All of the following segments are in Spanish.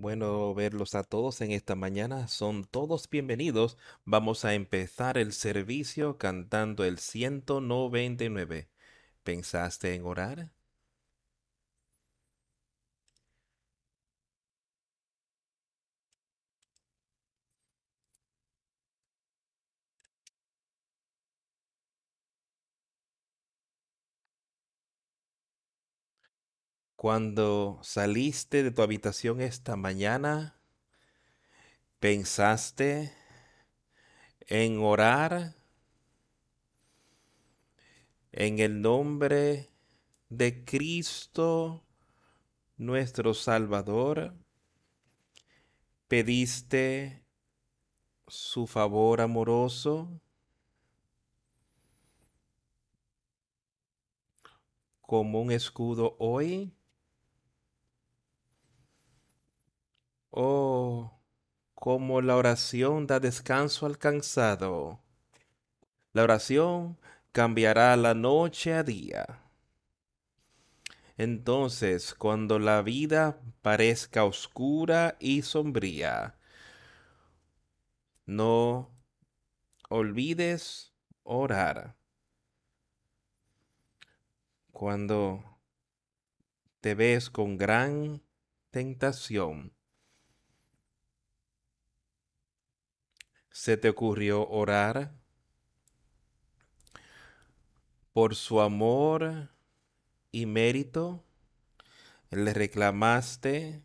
Bueno verlos a todos en esta mañana. Son todos bienvenidos. Vamos a empezar el servicio cantando el 199. ¿Pensaste en orar? Cuando saliste de tu habitación esta mañana, ¿pensaste en orar en el nombre de Cristo nuestro Salvador? ¿Pediste su favor amoroso? como un escudo hoy? Oh, como la oración da descanso al cansado. La oración cambiará la noche a día. Entonces, cuando la vida parezca oscura y sombría, no olvides orar. Cuando te ves con gran tentación, se te ocurrió orar por su amor y mérito, le reclamaste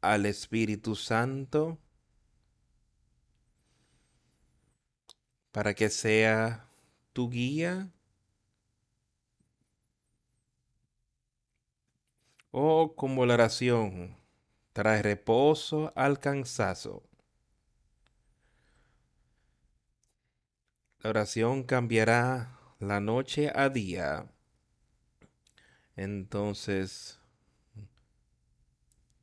al Espíritu Santo para que sea tu guía. O como la oración trae reposo al cansazo. La oración cambiará la noche a día. Entonces,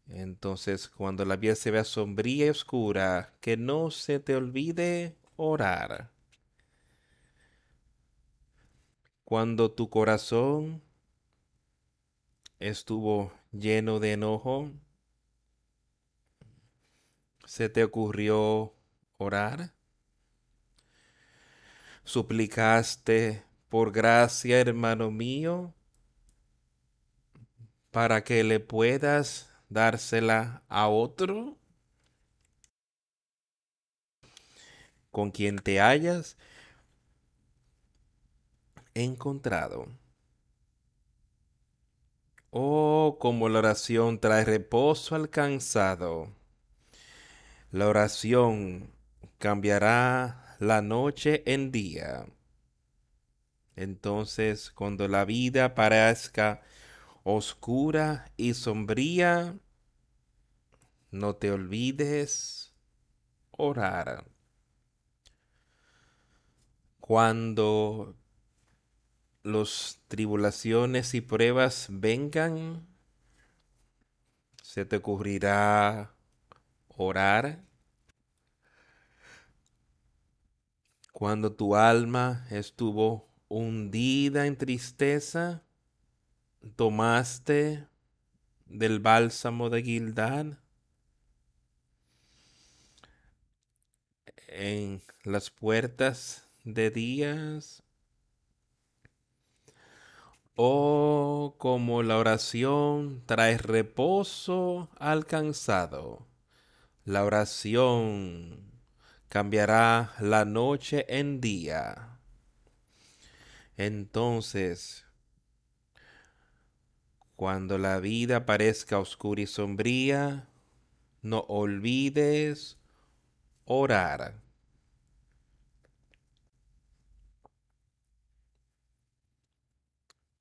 entonces cuando la vida se vea sombría y oscura, que no se te olvide orar. Cuando tu corazón estuvo lleno de enojo, se te ocurrió orar suplicaste por gracia, hermano mío, para que le puedas dársela a otro con quien te hayas encontrado. Oh, como la oración trae reposo al cansado. La oración cambiará la noche en día. Entonces, cuando la vida parezca oscura y sombría, no te olvides orar. Cuando los tribulaciones y pruebas vengan, se te ocurrirá orar. Cuando tu alma estuvo hundida en tristeza, tomaste del bálsamo de Gildad en las puertas de días. Oh, como la oración trae reposo alcanzado. La oración cambiará la noche en día. Entonces, cuando la vida parezca oscura y sombría, no olvides orar.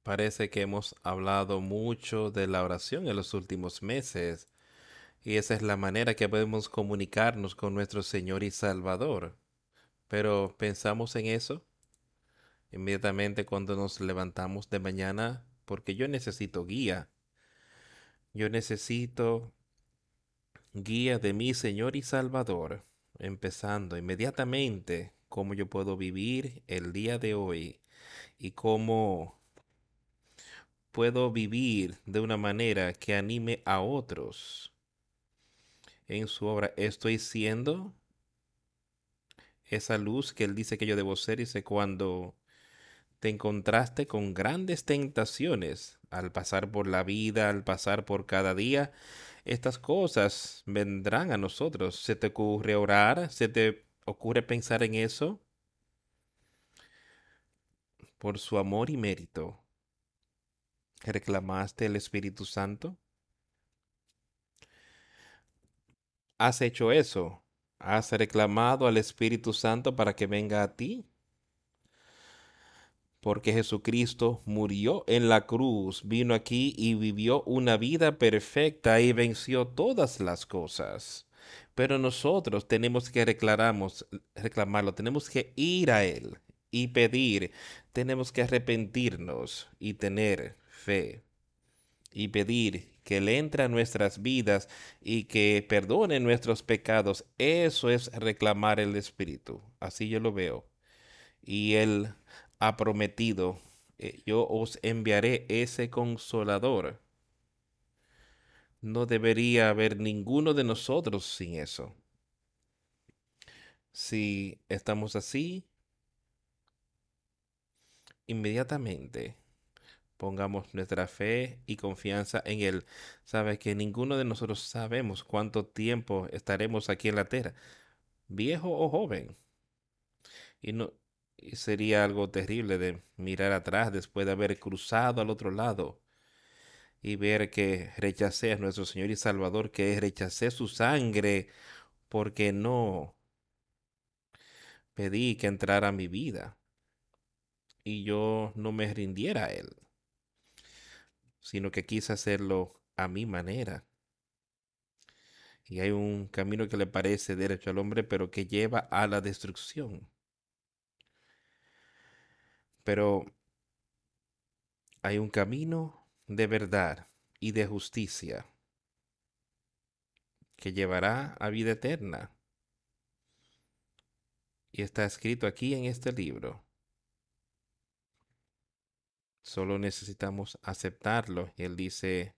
Parece que hemos hablado mucho de la oración en los últimos meses y esa es la manera que podemos comunicarnos con nuestro Señor y Salvador. Pero pensamos en eso inmediatamente cuando nos levantamos de mañana, porque yo necesito guía. Yo necesito guía de mi Señor y Salvador, empezando inmediatamente cómo yo puedo vivir el día de hoy y cómo puedo vivir de una manera que anime a otros en su obra, estoy siendo esa luz que Él dice que yo debo ser. Dice, cuando te encontraste con grandes tentaciones al pasar por la vida, al pasar por cada día, estas cosas vendrán a nosotros. ¿Se te ocurre orar? ¿Se te ocurre pensar en eso? Por su amor y mérito, ¿reclamaste el Espíritu Santo? ¿Has hecho eso? ¿Has reclamado al Espíritu Santo para que venga a ti? Porque Jesucristo murió en la cruz, vino aquí y vivió una vida perfecta y venció todas las cosas. Pero nosotros tenemos que reclamamos, reclamarlo, tenemos que ir a Él y pedir, tenemos que arrepentirnos y tener fe y pedir que Él entre a nuestras vidas y que perdone nuestros pecados. Eso es reclamar el Espíritu. Así yo lo veo. Y Él ha prometido, eh, yo os enviaré ese consolador. No debería haber ninguno de nosotros sin eso. Si estamos así, inmediatamente pongamos nuestra fe y confianza en Él. Sabe que ninguno de nosotros sabemos cuánto tiempo estaremos aquí en la tierra, viejo o joven. Y no sería algo terrible de mirar atrás después de haber cruzado al otro lado y ver que rechacé a nuestro Señor y Salvador, que rechacé su sangre porque no pedí que entrara a mi vida y yo no me rindiera a Él sino que quise hacerlo a mi manera. Y hay un camino que le parece derecho al hombre, pero que lleva a la destrucción. Pero hay un camino de verdad y de justicia que llevará a vida eterna. Y está escrito aquí en este libro. Solo necesitamos aceptarlo. Él dice,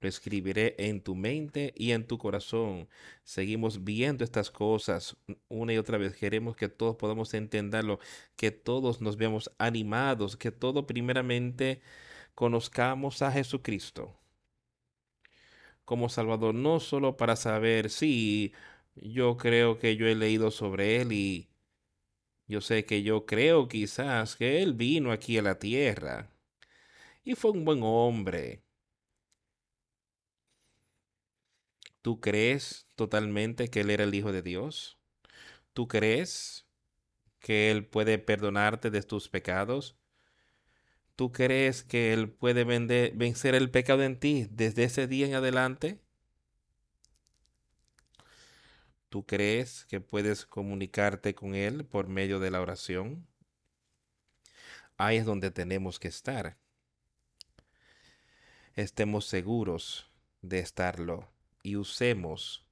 lo escribiré en tu mente y en tu corazón. Seguimos viendo estas cosas una y otra vez. Queremos que todos podamos entenderlo, que todos nos veamos animados, que todo primeramente conozcamos a Jesucristo como Salvador, no solo para saber si yo creo que yo he leído sobre Él y yo sé que yo creo quizás que Él vino aquí a la tierra y fue un buen hombre. ¿Tú crees totalmente que Él era el Hijo de Dios? ¿Tú crees que Él puede perdonarte de tus pecados? ¿Tú crees que Él puede vencer el pecado en ti desde ese día en adelante? ¿Tú crees que puedes comunicarte con Él por medio de la oración? Ahí es donde tenemos que estar. Estemos seguros de estarlo y usemos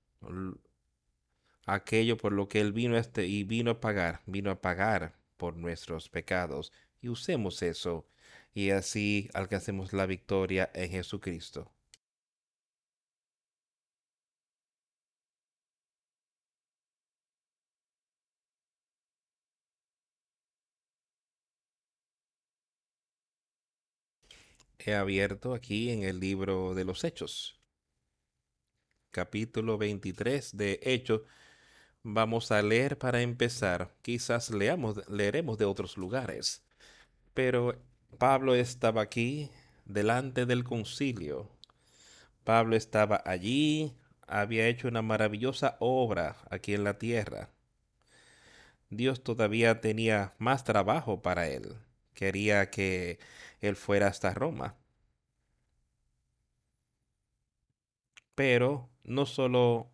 aquello por lo que Él vino este y vino a pagar, vino a pagar por nuestros pecados y usemos eso y así alcancemos la victoria en Jesucristo. He abierto aquí en el libro de los Hechos, capítulo 23 de Hechos. Vamos a leer para empezar. Quizás leamos, leeremos de otros lugares. Pero Pablo estaba aquí delante del concilio. Pablo estaba allí, había hecho una maravillosa obra aquí en la tierra. Dios todavía tenía más trabajo para él quería que él fuera hasta Roma. Pero no solo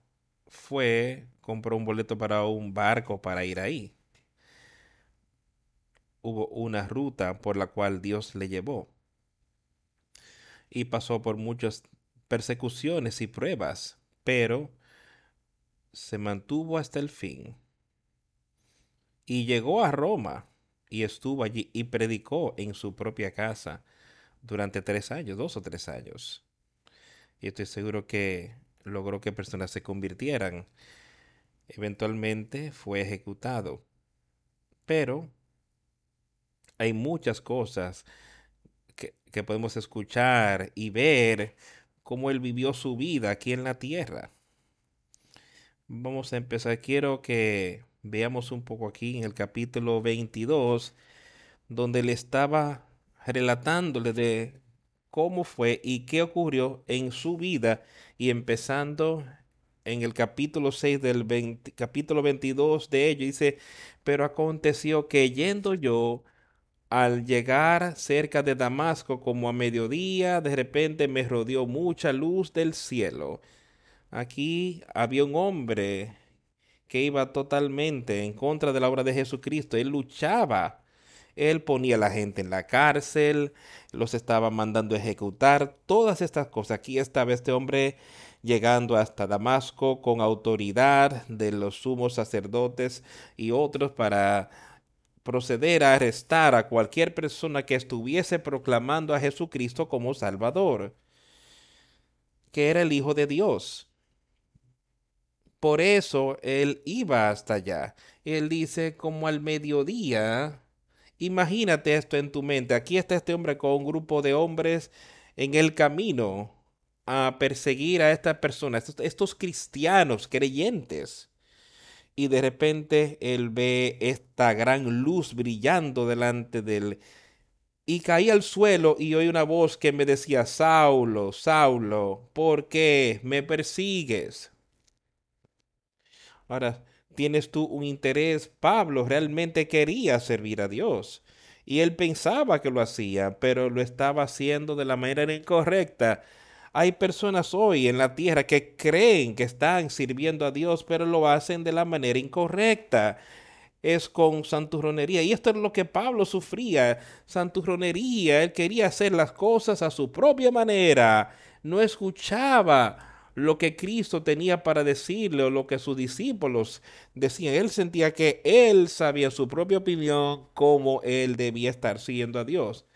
fue, compró un boleto para un barco para ir ahí. Hubo una ruta por la cual Dios le llevó. Y pasó por muchas persecuciones y pruebas, pero se mantuvo hasta el fin. Y llegó a Roma y estuvo allí y predicó en su propia casa durante tres años, dos o tres años. Y estoy seguro que logró que personas se convirtieran. Eventualmente fue ejecutado. Pero hay muchas cosas que, que podemos escuchar y ver cómo él vivió su vida aquí en la tierra. Vamos a empezar. Quiero que veamos un poco aquí en el capítulo 22, donde le estaba relatándole de cómo fue y qué ocurrió en su vida y empezando en el capítulo 6 del capítulo 22 de ello dice, pero aconteció que yendo yo al llegar cerca de Damasco como a mediodía, de repente me rodeó mucha luz del cielo. Aquí había un hombre que iba totalmente en contra de la obra de Jesucristo. Él luchaba. Él ponía a la gente en la cárcel, los estaba mandando a ejecutar, todas estas cosas. Aquí estaba este hombre llegando hasta Damasco con autoridad de los sumos sacerdotes y otros para proceder a arrestar a cualquier persona que estuviese proclamando a Jesucristo como Salvador, que era el Hijo de Dios. Por eso él iba hasta allá. Él dice como al mediodía, imagínate esto en tu mente, aquí está este hombre con un grupo de hombres en el camino a perseguir a estas personas, estos, estos cristianos creyentes y de repente él ve esta gran luz brillando delante de él. Y caí al suelo y oí una voz que me decía, Saulo, Saulo, ¿por qué me persigues? Ahora, tienes tú un interés. Pablo realmente quería servir a Dios. Y él pensaba que lo hacía, pero lo estaba haciendo de la manera incorrecta. Hay personas hoy en la tierra que creen que están sirviendo a Dios, pero lo hacen de la manera incorrecta. Es con santurronería. Y esto es lo que Pablo sufría. Santurronería. Él quería hacer las cosas a su propia manera. No escuchaba lo que Cristo tenía para decirle o lo que sus discípulos decían. Él sentía que él sabía su propia opinión cómo él debía estar siguiendo a Dios.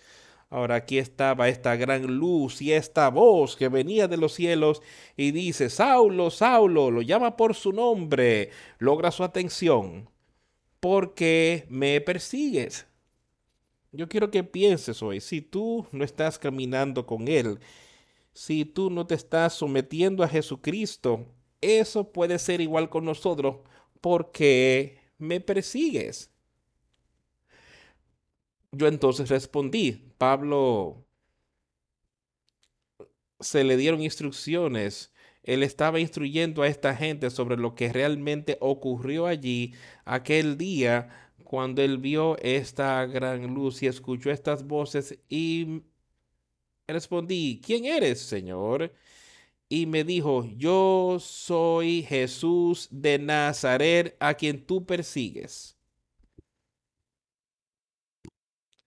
Ahora aquí estaba esta gran luz y esta voz que venía de los cielos y dice, Saulo, Saulo, lo llama por su nombre, logra su atención, porque me persigues. Yo quiero que pienses hoy, si tú no estás caminando con Él, si tú no te estás sometiendo a Jesucristo, eso puede ser igual con nosotros, porque me persigues. Yo entonces respondí, Pablo se le dieron instrucciones. Él estaba instruyendo a esta gente sobre lo que realmente ocurrió allí aquel día cuando él vio esta gran luz y escuchó estas voces y respondí, ¿quién eres, Señor? Y me dijo, yo soy Jesús de Nazaret a quien tú persigues.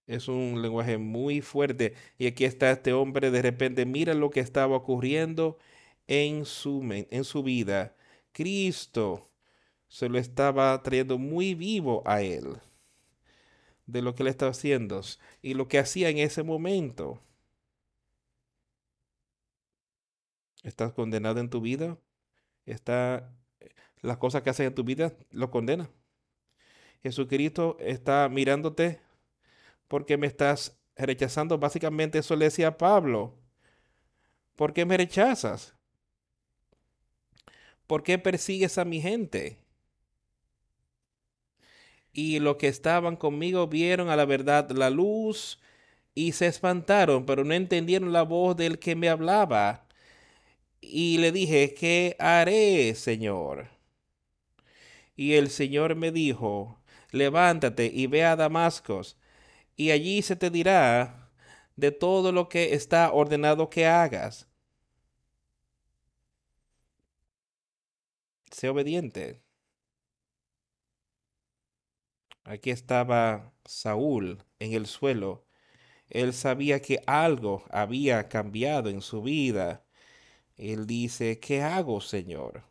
Es un lenguaje muy fuerte. Y aquí está este hombre, de repente mira lo que estaba ocurriendo en su, en su vida. Cristo se lo estaba trayendo muy vivo a él de lo que él estaba haciendo y lo que hacía en ese momento. ¿Estás condenado en tu vida? ¿Está las cosas que haces en tu vida lo condena? Jesucristo está mirándote porque me estás rechazando. Básicamente eso le decía Pablo. ¿Por qué me rechazas? ¿Por qué persigues a mi gente? Y los que estaban conmigo vieron a la verdad la luz y se espantaron, pero no entendieron la voz del que me hablaba. Y le dije, ¿qué haré, Señor? Y el Señor me dijo, levántate y ve a Damasco y allí se te dirá de todo lo que está ordenado que hagas. Sé obediente. Aquí estaba Saúl en el suelo. Él sabía que algo había cambiado en su vida. Él dice, ¿qué hago, Señor?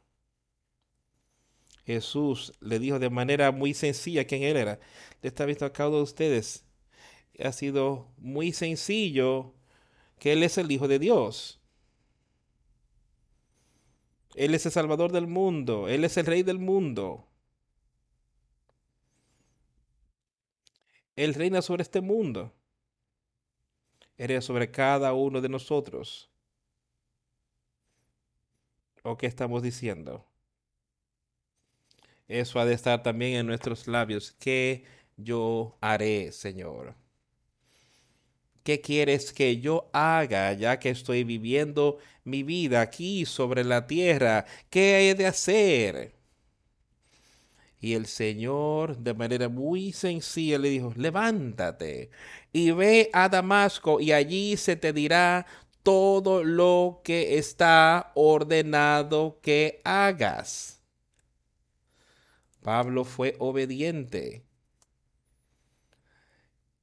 Jesús le dijo de manera muy sencilla quién él era. Le está visto a cada uno de ustedes ha sido muy sencillo que Él es el Hijo de Dios. Él es el Salvador del mundo. Él es el Rey del mundo. Él reina sobre este mundo. Él sobre cada uno de nosotros. ¿O qué estamos diciendo? Eso ha de estar también en nuestros labios. ¿Qué yo haré, Señor? ¿Qué quieres que yo haga ya que estoy viviendo mi vida aquí sobre la tierra? ¿Qué he de hacer? Y el Señor de manera muy sencilla le dijo, levántate y ve a Damasco y allí se te dirá todo lo que está ordenado que hagas. Pablo fue obediente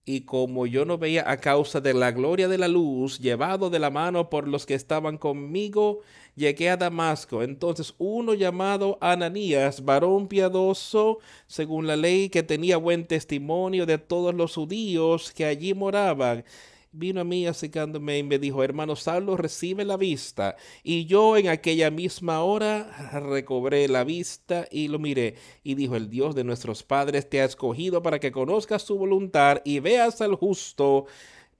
y como yo no veía a causa de la gloria de la luz, llevado de la mano por los que estaban conmigo, llegué a Damasco. Entonces uno llamado Ananías, varón piadoso, según la ley, que tenía buen testimonio de todos los judíos que allí moraban, vino a mí acercándome y me dijo, hermano Saulo, recibe la vista. Y yo en aquella misma hora recobré la vista y lo miré. Y dijo, el Dios de nuestros padres te ha escogido para que conozcas su voluntad y veas al justo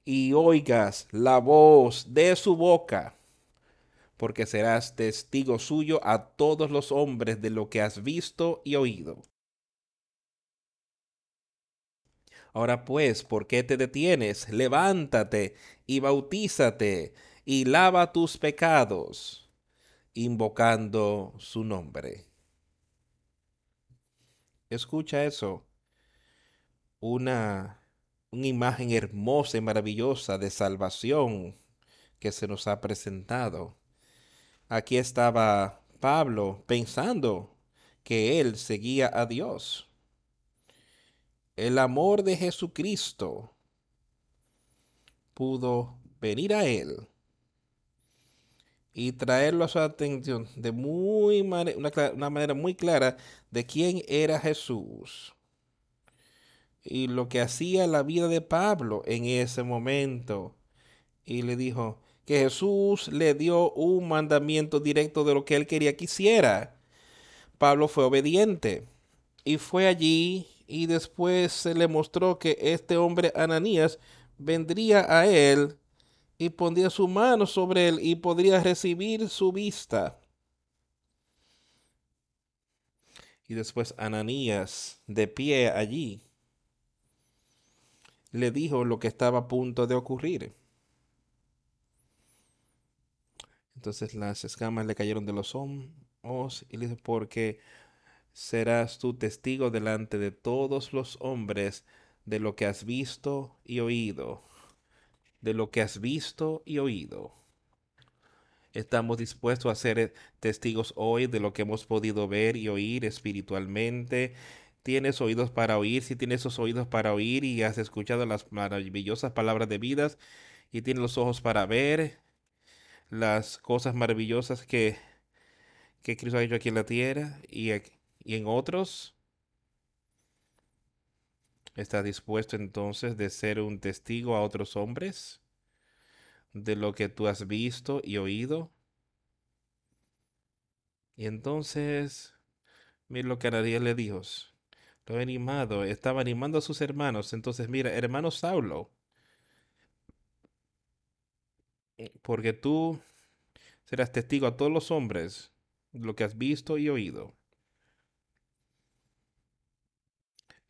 y oigas la voz de su boca porque serás testigo suyo a todos los hombres de lo que has visto y oído. Ahora pues, ¿por qué te detienes? Levántate y bautízate y lava tus pecados, invocando su nombre. Escucha eso. Una, una imagen hermosa y maravillosa de salvación que se nos ha presentado. Aquí estaba Pablo pensando que él seguía a Dios el amor de Jesucristo pudo venir a él y traerlo a su atención de muy una, una manera muy clara de quién era Jesús y lo que hacía la vida de Pablo en ese momento. Y le dijo que Jesús le dio un mandamiento directo de lo que él quería que hiciera. Pablo fue obediente y fue allí y después se le mostró que este hombre Ananías vendría a él y pondría su mano sobre él y podría recibir su vista. Y después Ananías, de pie allí, le dijo lo que estaba a punto de ocurrir. Entonces las escamas le cayeron de los ojos y le dijo, porque serás tú testigo delante de todos los hombres de lo que has visto y oído, de lo que has visto y oído. Estamos dispuestos a ser testigos hoy de lo que hemos podido ver y oír espiritualmente. Tienes oídos para oír, si tienes esos oídos para oír y has escuchado las maravillosas palabras de vidas y tienes los ojos para ver las cosas maravillosas que, que Cristo ha hecho aquí en la tierra y y en otros ¿Estás dispuesto entonces de ser un testigo a otros hombres de lo que tú has visto y oído? Y entonces, mira lo que Ananías le dijo. Lo animado, estaba animando a sus hermanos. Entonces, mira, hermano Saulo, porque tú serás testigo a todos los hombres de lo que has visto y oído.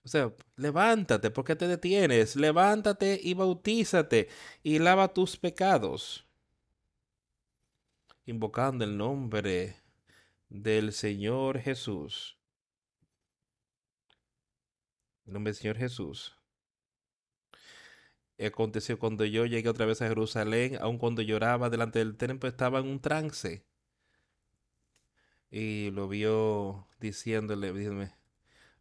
O sea, levántate, ¿por qué te detienes? Levántate y bautízate y lava tus pecados. Invocando el nombre del Señor Jesús. El nombre del Señor Jesús. Aconteció cuando yo llegué otra vez a Jerusalén, aun cuando lloraba delante del templo, estaba en un trance. Y lo vio diciéndole, diciéndome,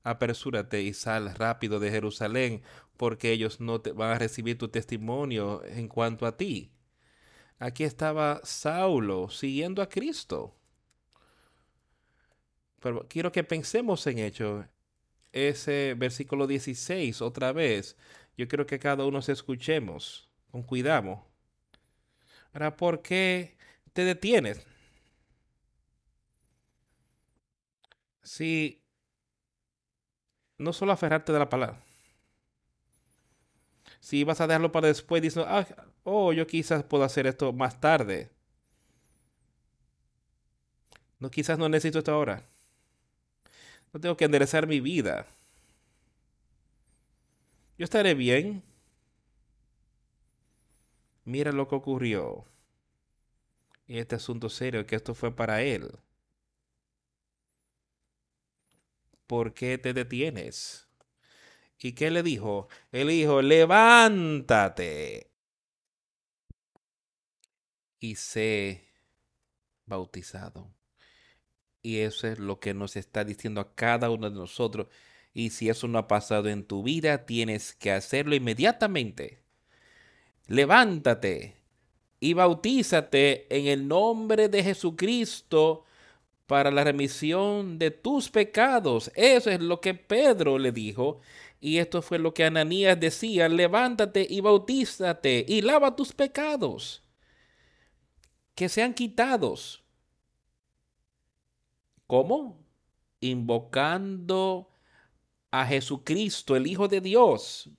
apresúrate y sal rápido de Jerusalén, porque ellos no te van a recibir tu testimonio en cuanto a ti. Aquí estaba Saulo siguiendo a Cristo. Pero quiero que pensemos en hecho. Ese versículo 16, otra vez. Yo quiero que cada uno se escuchemos con cuidado. Ahora, ¿por qué te detienes? Si no solo aferrarte de la palabra. Si vas a dejarlo para después, diciendo, ah, oh, yo quizás puedo hacer esto más tarde. No, quizás no necesito esto ahora. No tengo que enderezar mi vida. Yo estaré bien. Mira lo que ocurrió. Este asunto serio, que esto fue para él. ¿Por qué te detienes? ¿Y qué le dijo? Él dijo, levántate. Y sé bautizado. Y eso es lo que nos está diciendo a cada uno de nosotros. Y si eso no ha pasado en tu vida, tienes que hacerlo inmediatamente. Levántate y bautízate en el nombre de Jesucristo para la remisión de tus pecados. Eso es lo que Pedro le dijo. Y esto fue lo que Ananías decía, levántate y bautízate y lava tus pecados, que sean quitados. ¿Cómo? Invocando a Jesucristo, el Hijo de Dios,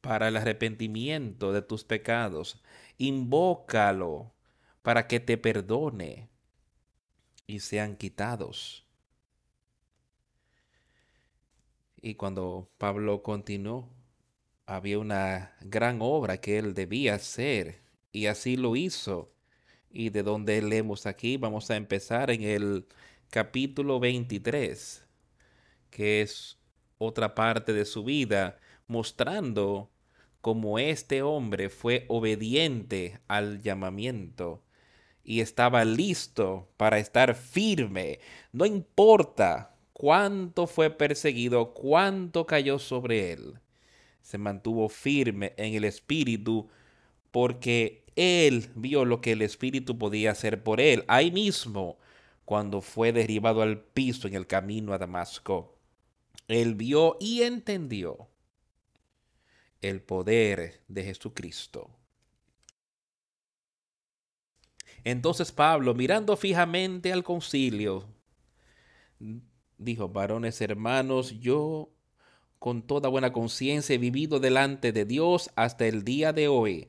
para el arrepentimiento de tus pecados. Invócalo para que te perdone y sean quitados. Y cuando Pablo continuó, había una gran obra que él debía hacer y así lo hizo. Y de donde leemos aquí, vamos a empezar en el capítulo 23, que es otra parte de su vida, mostrando cómo este hombre fue obediente al llamamiento y estaba listo para estar firme. No importa cuánto fue perseguido, cuánto cayó sobre él. Se mantuvo firme en el Espíritu porque él vio lo que el Espíritu podía hacer por él. Ahí mismo, cuando fue derribado al piso en el camino a Damasco, él vio y entendió el poder de Jesucristo. Entonces Pablo, mirando fijamente al concilio, dijo, varones hermanos, yo con toda buena conciencia he vivido delante de Dios hasta el día de hoy.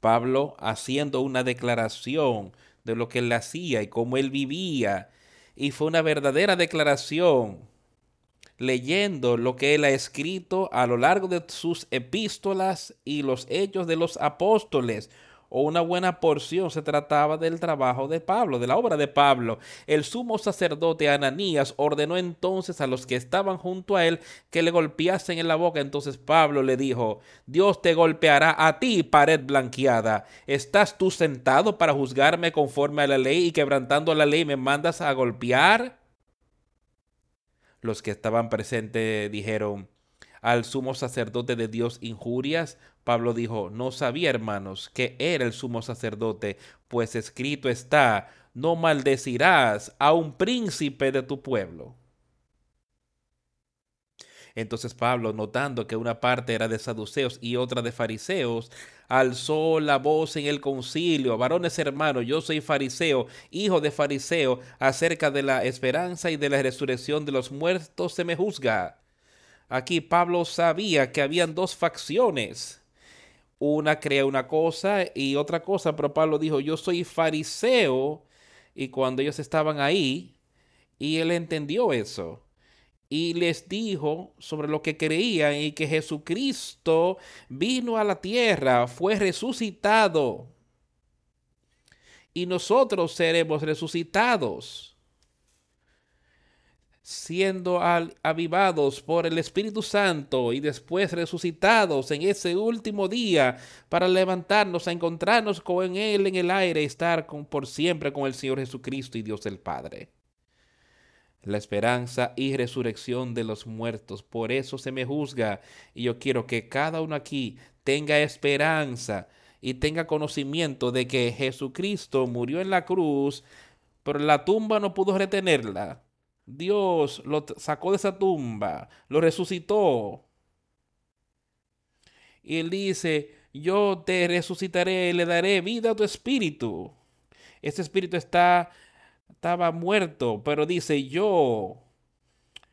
Pablo haciendo una declaración de lo que él hacía y cómo él vivía. Y fue una verdadera declaración, leyendo lo que él ha escrito a lo largo de sus epístolas y los hechos de los apóstoles o una buena porción se trataba del trabajo de Pablo, de la obra de Pablo. El sumo sacerdote Ananías ordenó entonces a los que estaban junto a él que le golpeasen en la boca. Entonces Pablo le dijo, Dios te golpeará a ti, pared blanqueada. ¿Estás tú sentado para juzgarme conforme a la ley y quebrantando la ley me mandas a golpear? Los que estaban presentes dijeron, al sumo sacerdote de Dios injurias? Pablo dijo, no sabía, hermanos, que era el sumo sacerdote, pues escrito está, no maldecirás a un príncipe de tu pueblo. Entonces Pablo, notando que una parte era de saduceos y otra de fariseos, alzó la voz en el concilio, varones hermanos, yo soy fariseo, hijo de fariseo, acerca de la esperanza y de la resurrección de los muertos se me juzga. Aquí Pablo sabía que habían dos facciones. Una crea una cosa y otra cosa, pero Pablo dijo, yo soy fariseo. Y cuando ellos estaban ahí, y él entendió eso. Y les dijo sobre lo que creían y que Jesucristo vino a la tierra, fue resucitado. Y nosotros seremos resucitados siendo avivados por el Espíritu Santo y después resucitados en ese último día para levantarnos a encontrarnos con Él en el aire y estar por siempre con el Señor Jesucristo y Dios el Padre. La esperanza y resurrección de los muertos, por eso se me juzga y yo quiero que cada uno aquí tenga esperanza y tenga conocimiento de que Jesucristo murió en la cruz, pero la tumba no pudo retenerla Dios lo sacó de esa tumba, lo resucitó. Y él dice, yo te resucitaré, le daré vida a tu espíritu. Ese espíritu está estaba muerto, pero dice, yo,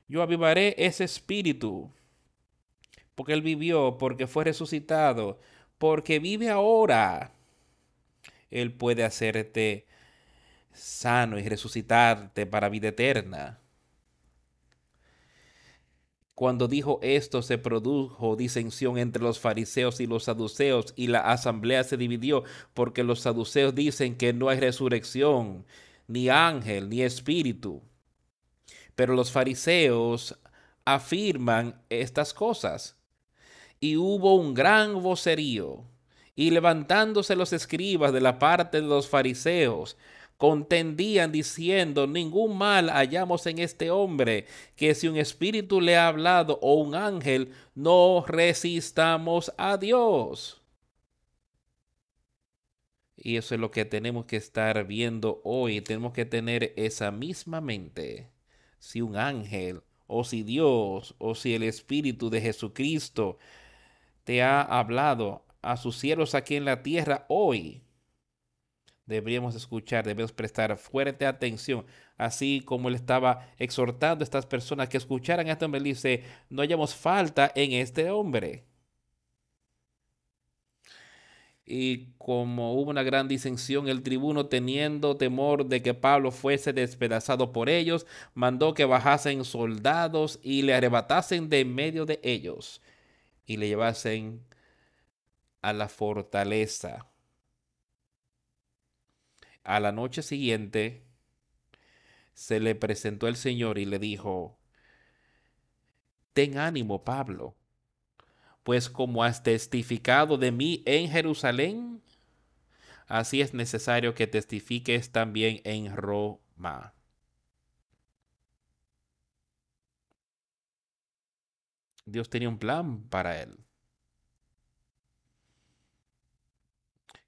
yo avivaré ese espíritu, porque él vivió, porque fue resucitado, porque vive ahora. Él puede hacerte sano y resucitarte para vida eterna. Cuando dijo esto se produjo disensión entre los fariseos y los saduceos y la asamblea se dividió porque los saduceos dicen que no hay resurrección, ni ángel, ni espíritu. Pero los fariseos afirman estas cosas. Y hubo un gran vocerío. Y levantándose los escribas de la parte de los fariseos, contendían diciendo, ningún mal hallamos en este hombre, que si un espíritu le ha hablado o un ángel, no resistamos a Dios. Y eso es lo que tenemos que estar viendo hoy. Tenemos que tener esa misma mente. Si un ángel, o si Dios, o si el Espíritu de Jesucristo te ha hablado a sus cielos aquí en la tierra hoy, deberíamos escuchar, debemos prestar fuerte atención, así como él estaba exhortando a estas personas que escucharan a este hombre, dice, no hayamos falta en este hombre. Y como hubo una gran disensión, el tribuno, teniendo temor de que Pablo fuese despedazado por ellos, mandó que bajasen soldados y le arrebatasen de en medio de ellos y le llevasen a la fortaleza a la noche siguiente se le presentó el Señor y le dijo, Ten ánimo, Pablo, pues como has testificado de mí en Jerusalén, así es necesario que testifiques también en Roma. Dios tenía un plan para él.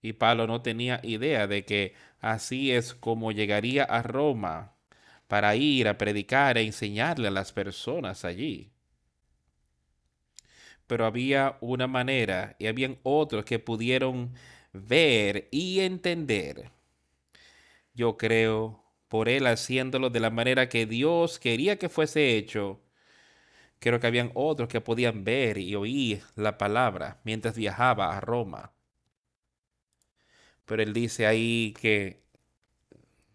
Y Pablo no tenía idea de que así es como llegaría a Roma para ir a predicar e enseñarle a las personas allí. Pero había una manera y habían otros que pudieron ver y entender. Yo creo por él haciéndolo de la manera que Dios quería que fuese hecho. Creo que habían otros que podían ver y oír la palabra mientras viajaba a Roma pero él dice ahí que,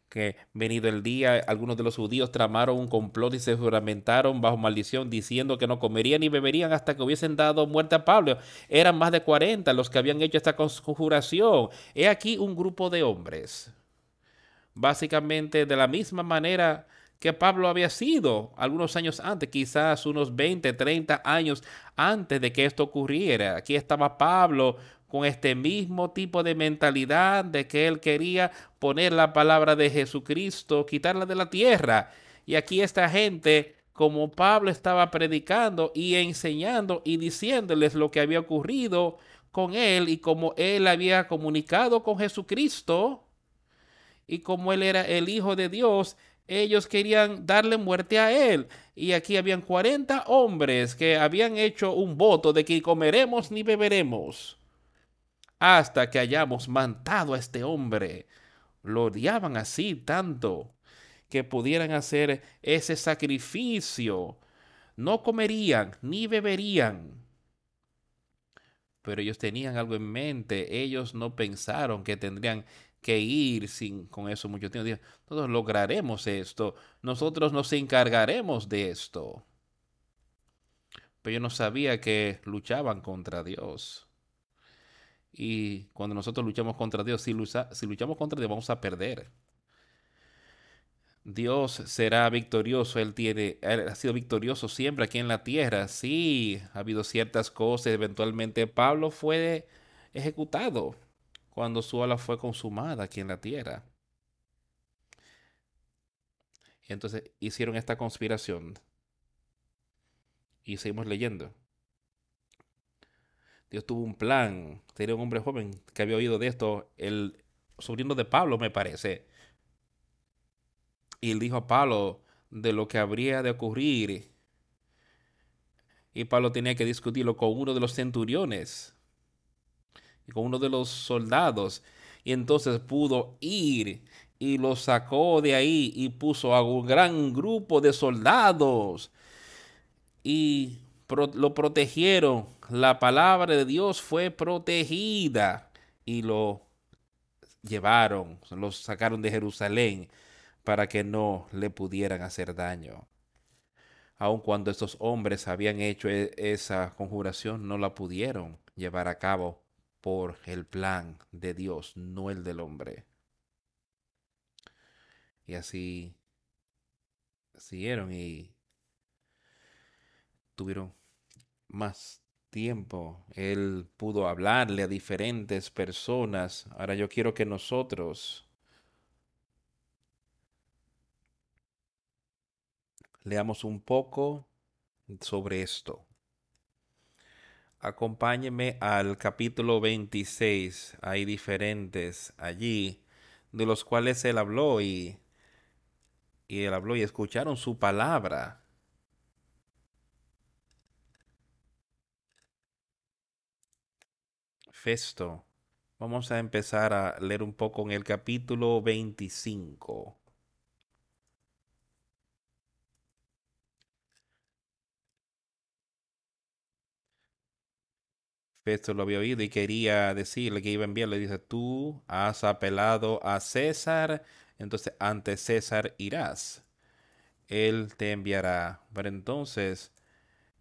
que venido el día, algunos de los judíos tramaron un complot y se juramentaron bajo maldición, diciendo que no comerían ni beberían hasta que hubiesen dado muerte a Pablo. Eran más de 40 los que habían hecho esta conjuración. He aquí un grupo de hombres. Básicamente de la misma manera que Pablo había sido algunos años antes, quizás unos 20, 30 años antes de que esto ocurriera. Aquí estaba Pablo con este mismo tipo de mentalidad de que él quería poner la palabra de Jesucristo, quitarla de la tierra. Y aquí esta gente, como Pablo estaba predicando y enseñando y diciéndoles lo que había ocurrido con él y como él había comunicado con Jesucristo y como él era el Hijo de Dios, ellos querían darle muerte a él. Y aquí habían 40 hombres que habían hecho un voto de que comeremos ni beberemos hasta que hayamos matado a este hombre. Lo odiaban así tanto que pudieran hacer ese sacrificio. No comerían ni beberían. Pero ellos tenían algo en mente. Ellos no pensaron que tendrían que ir sin con eso mucho tiempo. Nosotros lograremos esto. Nosotros nos encargaremos de esto. Pero yo no sabía que luchaban contra Dios. Y cuando nosotros luchamos contra Dios, si, luchamos contra Dios, vamos a perder. Dios será victorioso, Él tiene, ha sido victorioso siempre aquí en la tierra. Sí, ha habido ciertas cosas, eventualmente Pablo fue ejecutado cuando su ala fue consumada aquí en la tierra. Entonces hicieron esta conspiración. Y seguimos leyendo. Dios tuvo un plan. Tenía un hombre joven que había oído de esto, el sobrino de Pablo, me parece. Y él dijo a Pablo de lo que habría de ocurrir. Y Pablo tenía que discutirlo con uno de los centuriones y con uno de los soldados. Y entonces pudo ir y lo sacó de ahí y puso a un gran grupo de soldados y lo protegieron. La palabra de Dios fue protegida y lo llevaron, lo sacaron de Jerusalén para que no le pudieran hacer daño. Aun cuando estos hombres habían hecho e-, esa conjuración, no la pudieron llevar a cabo por el plan de Dios, no el del hombre. Y así siguieron y tuvieron más tiempo. Él pudo hablarle a diferentes personas. Ahora yo quiero que nosotros leamos un poco sobre esto. Acompáñeme al capítulo 26. Hay diferentes allí de los cuales él habló y, y él habló y escucharon su palabra. Vamos a empezar a leer un poco en el capítulo 25. Festo lo había oído y quería decirle que iba a enviarle. Dice, tú has apelado a César, entonces ante César irás. Él te enviará. Pero entonces,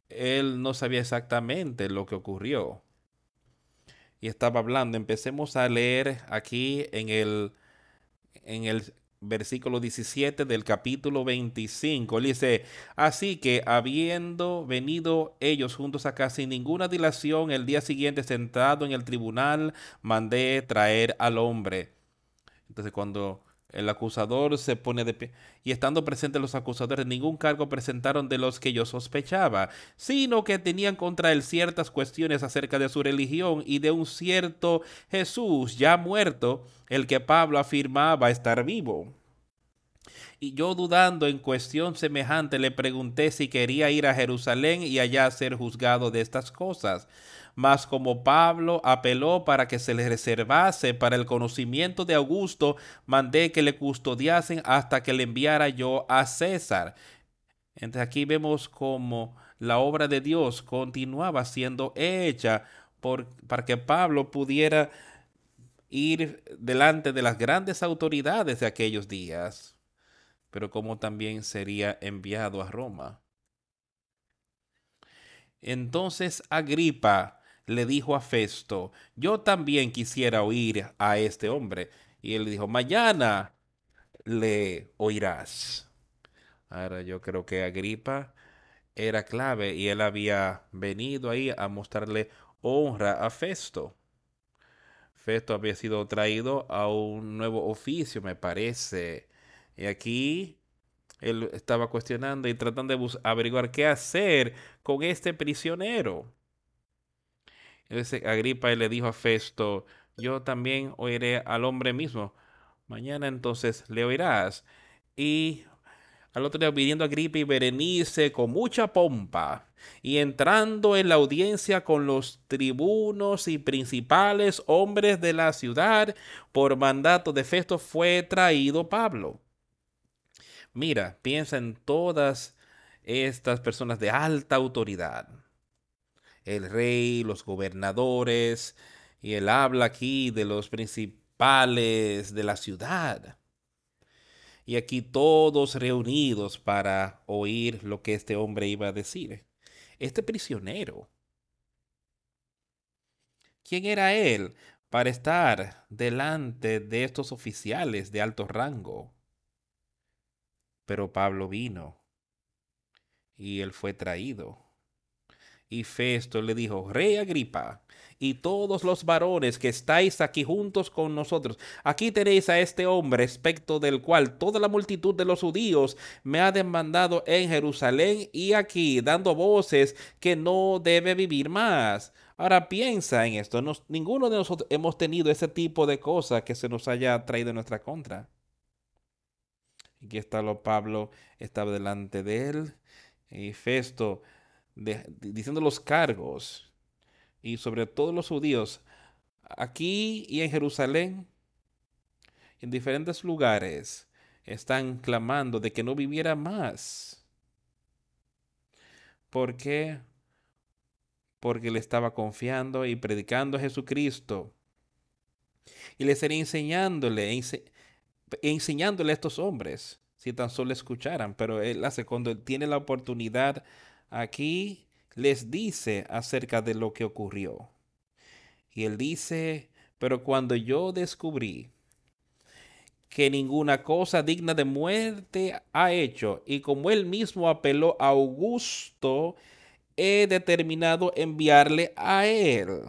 él no sabía exactamente lo que ocurrió. Y estaba hablando. Empecemos a leer aquí en el, en el versículo 17 del capítulo 25. dice, así que habiendo venido ellos juntos acá sin ninguna dilación, el día siguiente sentado en el tribunal, mandé traer al hombre. Entonces cuando el acusador se pone de pie. Y estando presentes los acusadores, ningún cargo presentaron de los que yo sospechaba, sino que tenían contra él ciertas cuestiones acerca de su religión y de un cierto Jesús ya muerto, el que Pablo afirmaba estar vivo. Y yo dudando en cuestión semejante le pregunté si quería ir a Jerusalén y allá ser juzgado de estas cosas. Mas como Pablo apeló para que se le reservase para el conocimiento de Augusto, mandé que le custodiasen hasta que le enviara yo a César. Entonces aquí vemos como la obra de Dios continuaba siendo hecha por, para que Pablo pudiera ir delante de las grandes autoridades de aquellos días, pero como también sería enviado a Roma. Entonces Agripa le dijo a Festo, yo también quisiera oír a este hombre. Y él dijo, mañana le oirás. Ahora yo creo que Agripa era clave y él había venido ahí a mostrarle honra a Festo. Festo había sido traído a un nuevo oficio, me parece. Y aquí él estaba cuestionando y tratando de averiguar qué hacer con este prisionero. Entonces Agripa le dijo a Festo, yo también oiré al hombre mismo. Mañana entonces le oirás. Y al otro día viniendo Agripa y Berenice con mucha pompa y entrando en la audiencia con los tribunos y principales hombres de la ciudad, por mandato de Festo fue traído Pablo. Mira, piensa en todas estas personas de alta autoridad el rey, los gobernadores, y él habla aquí de los principales de la ciudad. Y aquí todos reunidos para oír lo que este hombre iba a decir. Este prisionero. ¿Quién era él para estar delante de estos oficiales de alto rango? Pero Pablo vino y él fue traído y Festo le dijo, Rey Agripa, y todos los varones que estáis aquí juntos con nosotros, aquí tenéis a este hombre, respecto del cual toda la multitud de los judíos me ha demandado en Jerusalén y aquí, dando voces que no debe vivir más. Ahora piensa en esto, ninguno de nosotros hemos tenido ese tipo de cosas que se nos haya traído en nuestra contra. Aquí está lo Pablo, estaba delante de él, y Festo diciendo los cargos y sobre todos los judíos aquí y en Jerusalén. en diferentes lugares están clamando de que no viviera más. ¿Por qué? Porque le estaba confiando y predicando a Jesucristo. Y le sería enseñándole, enseñándole a estos hombres, si tan solo escucharan. Pero él hace cuando tiene la oportunidad aquí, les dice acerca de lo que ocurrió. Y él dice, pero cuando yo descubrí que ninguna cosa digna de muerte ha hecho, y como él mismo apeló a Augusto, he determinado enviarle a él.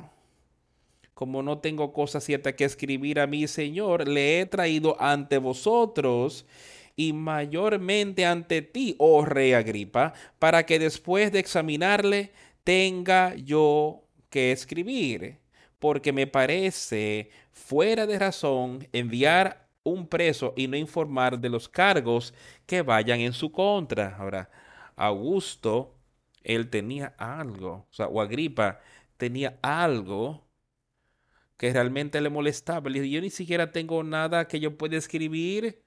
Como no tengo cosa cierta que escribir a mi Señor, le he traído ante vosotros y mayormente ante ti, oh rey Agripa, para que después de examinarle tenga yo que escribir, porque me parece fuera de razón enviar un preso y no informar de los cargos que vayan en su contra. Ahora, Augusto, él tenía algo, o Agripa tenía algo que realmente le molestaba. Le yo ni siquiera tengo nada que yo pueda escribir,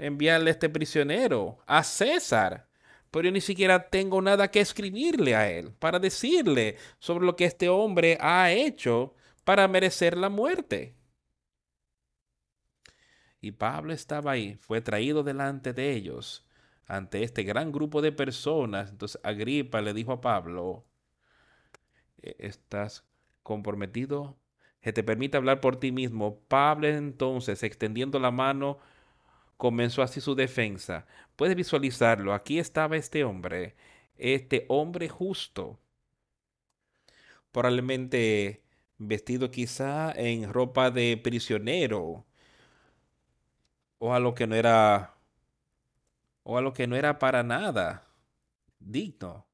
enviarle este prisionero, a César. Pero yo ni siquiera tengo nada que escribirle a él para decirle sobre lo que este hombre ha hecho para merecer la muerte. Y Pablo estaba ahí, fue traído delante de ellos, ante este gran grupo de personas. Entonces Agripa le dijo a Pablo, e-, ¿estás comprometido? Que te permite hablar por ti mismo. Pablo entonces, extendiendo la mano, comenzó así su defensa. Puedes visualizarlo. Aquí estaba este hombre, este hombre justo, probablemente vestido quizá en ropa de prisionero, o a lo que no era o a lo que no era para nada digno.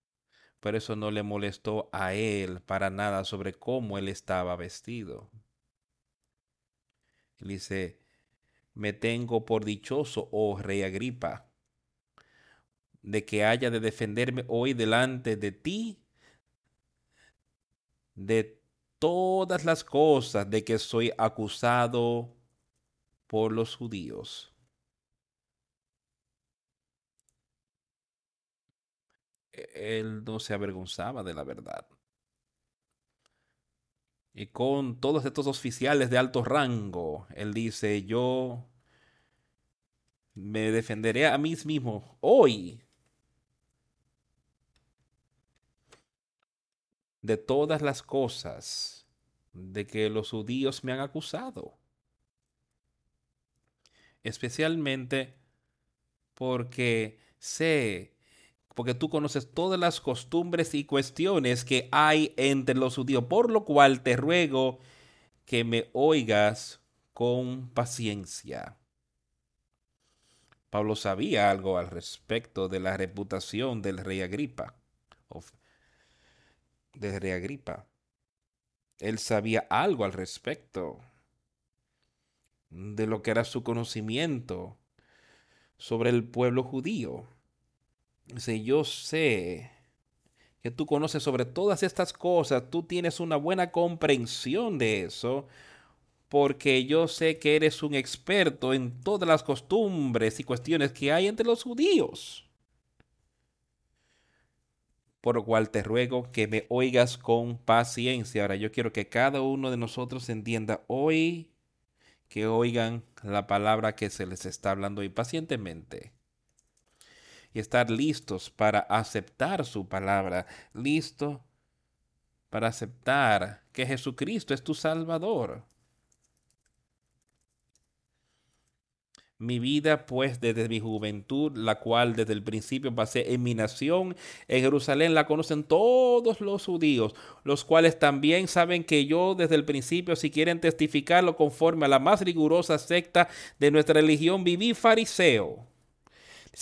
Pero eso no le molestó a él para nada sobre cómo él estaba vestido. Él dice, me tengo por dichoso, oh rey Agripa, de que haya de defenderme hoy delante de ti de todas las cosas de que soy acusado por los judíos. E-, él no se avergonzaba de la verdad. Y con todos estos oficiales de alto rango, él dice, yo me defenderé a mí mismo hoy de todas las cosas de que los judíos me han acusado especialmente porque sé, porque tú conoces todas las costumbres y cuestiones que hay entre los judíos, por lo cual te ruego que me oigas con paciencia. Pablo sabía algo al respecto de la reputación del rey Agripa, del rey Agripa. Él sabía algo al respecto de lo que era su conocimiento sobre el pueblo judío. Dice, yo sé que tú conoces sobre todas estas cosas, tú tienes una buena comprensión de eso, porque yo sé que eres un experto en todas las costumbres y cuestiones que hay entre los judíos. Por lo cual te ruego que me oigas con paciencia. Ahora yo quiero que cada uno de nosotros entienda hoy que oigan la palabra que se les está hablando y pacientemente. Y estar listos para aceptar su palabra, listo para aceptar que Jesucristo es tu Salvador. Mi vida, pues, desde mi juventud, la cual desde el principio pasé en mi nación, en Jerusalén, la conocen todos los judíos, los cuales también saben que yo desde el principio, si quieren testificarlo conforme a la más rigurosa secta de nuestra religión, viví fariseo.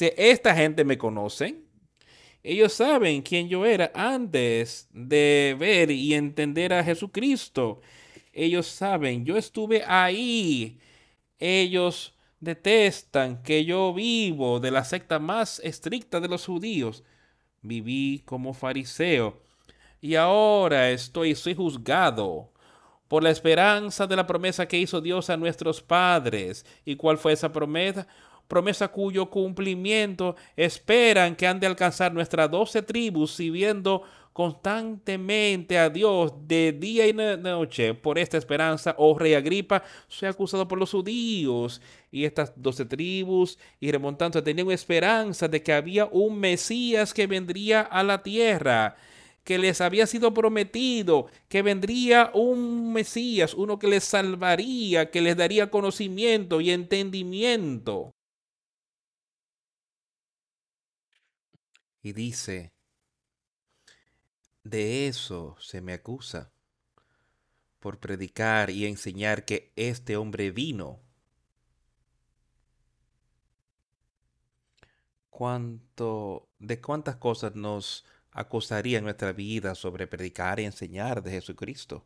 Esta gente me conoce. Ellos saben quién yo era antes de ver y entender a Jesucristo. Ellos saben, yo estuve ahí. Ellos detestan que yo vivo de la secta más estricta de los judíos. Viví como fariseo y ahora estoy, soy juzgado por la esperanza de la promesa que hizo Dios a nuestros padres. ¿Y cuál fue esa promesa? Promesa cuyo cumplimiento esperan que han de alcanzar nuestras doce tribus, sirviendo constantemente a Dios de día y de noche por esta esperanza, oh rey Agripa, soy acusado por los judíos y estas doce tribus y remontando tenían esperanza de que había un Mesías que vendría a la tierra que les había sido prometido, que vendría un Mesías, uno que les salvaría, que les daría conocimiento y entendimiento. Y dice, de eso se me acusa, por predicar y enseñar que este hombre vino. ¿Cuánto, de cuántas cosas nos acusaría en nuestra vida sobre predicar y enseñar de Jesucristo?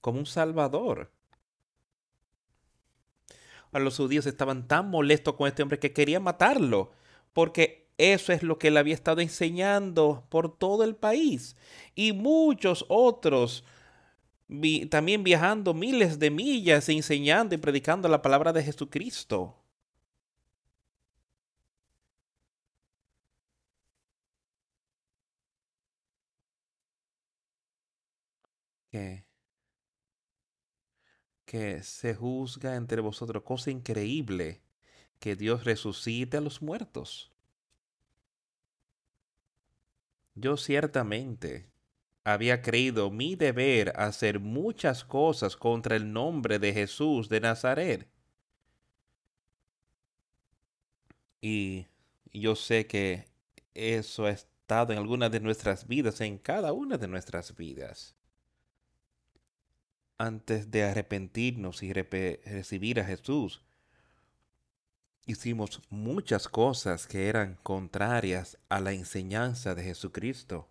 Como un salvador. A los judíos estaban tan molestos con este hombre que querían matarlo, porque eso es lo que él había estado enseñando por todo el país. Y muchos otros también viajando miles de millas enseñando y predicando la palabra de Jesucristo. Que, que se juzga entre vosotros, cosa increíble, que Dios resucite a los muertos. Yo ciertamente había creído mi deber hacer muchas cosas contra el nombre de Jesús de Nazaret. Y yo sé que eso ha estado en algunas de nuestras vidas, en cada una de nuestras vidas. Antes de arrepentirnos y recibir a Jesús, hicimos muchas cosas que eran contrarias a la enseñanza de Jesucristo.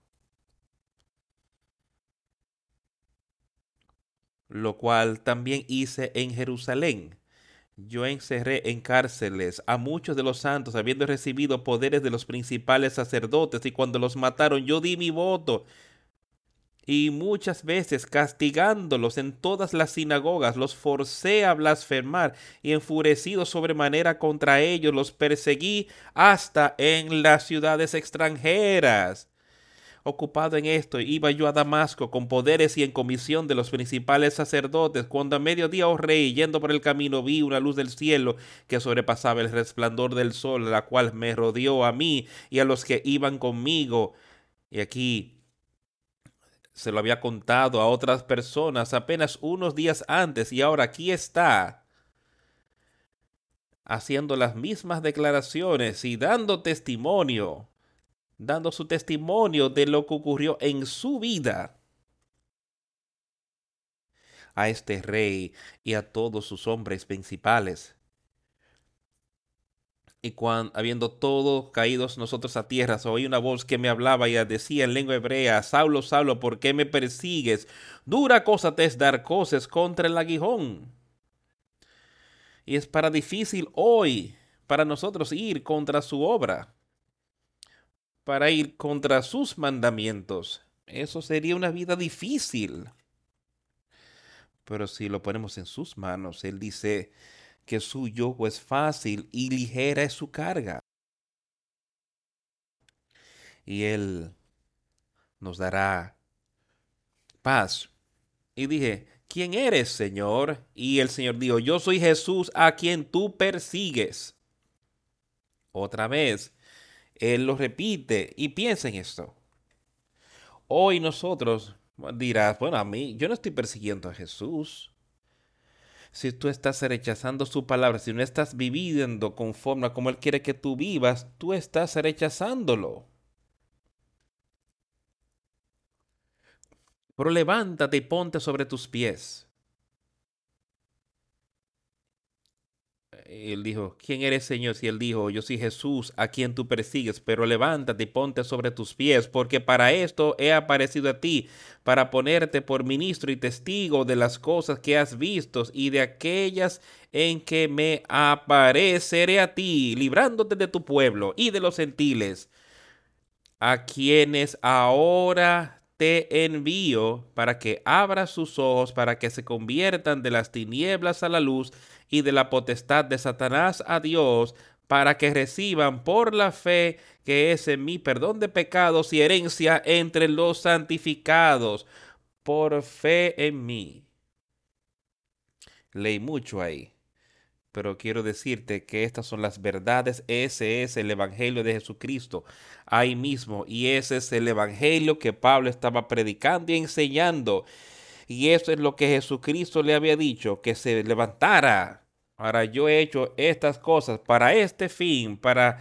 Lo cual también hice en Jerusalén. Yo encerré en cárceles a muchos de los santos, habiendo recibido poderes de los principales sacerdotes, y cuando los mataron yo di mi voto y muchas veces castigándolos en todas las sinagogas, los forcé a blasfemar y enfurecido sobremanera contra ellos, los perseguí hasta en las ciudades extranjeras. Ocupado en esto, iba yo a Damasco con poderes y en comisión de los principales sacerdotes, cuando a mediodía, oh rey, yendo por el camino, vi una luz del cielo que sobrepasaba el resplandor del sol, la cual me rodeó a mí y a los que iban conmigo. Y aquí se lo había contado a otras personas apenas unos días antes y ahora aquí está haciendo las mismas declaraciones y dando testimonio, dando su testimonio de lo que ocurrió en su vida a este rey y a todos sus hombres principales y cuando, habiendo todos caídos nosotros a tierra, oí una voz que me hablaba y decía en lengua hebrea, Saulo, Saulo, ¿por qué me persigues? Dura cosa te es dar cosas contra el aguijón. Y es para difícil hoy para nosotros ir contra su obra, para ir contra sus mandamientos. Eso sería una vida difícil. Pero si lo ponemos en sus manos, Él dice, que su yugo es fácil y ligera es su carga. Y Él nos dará paz. Y dije, ¿quién eres, Señor? Y el Señor dijo, yo soy Jesús a quien tú persigues. Otra vez, Él lo repite y piensa en esto. Hoy nosotros dirás, bueno, a mí, yo no estoy persiguiendo a Jesús si tú estás rechazando su palabra, si no estás viviendo conforme a como Él quiere que tú vivas, tú estás rechazándolo. Pero levántate y ponte sobre tus pies. Él dijo, ¿quién eres Señor? Y él dijo, yo soy Jesús a quien tú persigues, pero levántate y ponte sobre tus pies, porque para esto he aparecido a ti, para ponerte por ministro y testigo de las cosas que has visto y de aquellas en que me apareceré a ti, librándote de tu pueblo y de los gentiles, a quienes ahora te envío para que abras sus ojos, para que se conviertan de las tinieblas a la luz y de la potestad de Satanás a Dios, para que reciban por la fe que es en mí perdón de pecados y herencia entre los santificados, por fe en mí. Leí mucho ahí pero quiero decirte que estas son las verdades, ese es el Evangelio de Jesucristo ahí mismo, y ese es el Evangelio que Pablo estaba predicando y enseñando, y eso es lo que Jesucristo le había dicho, que se levantara. Ahora yo he hecho estas cosas para este fin, para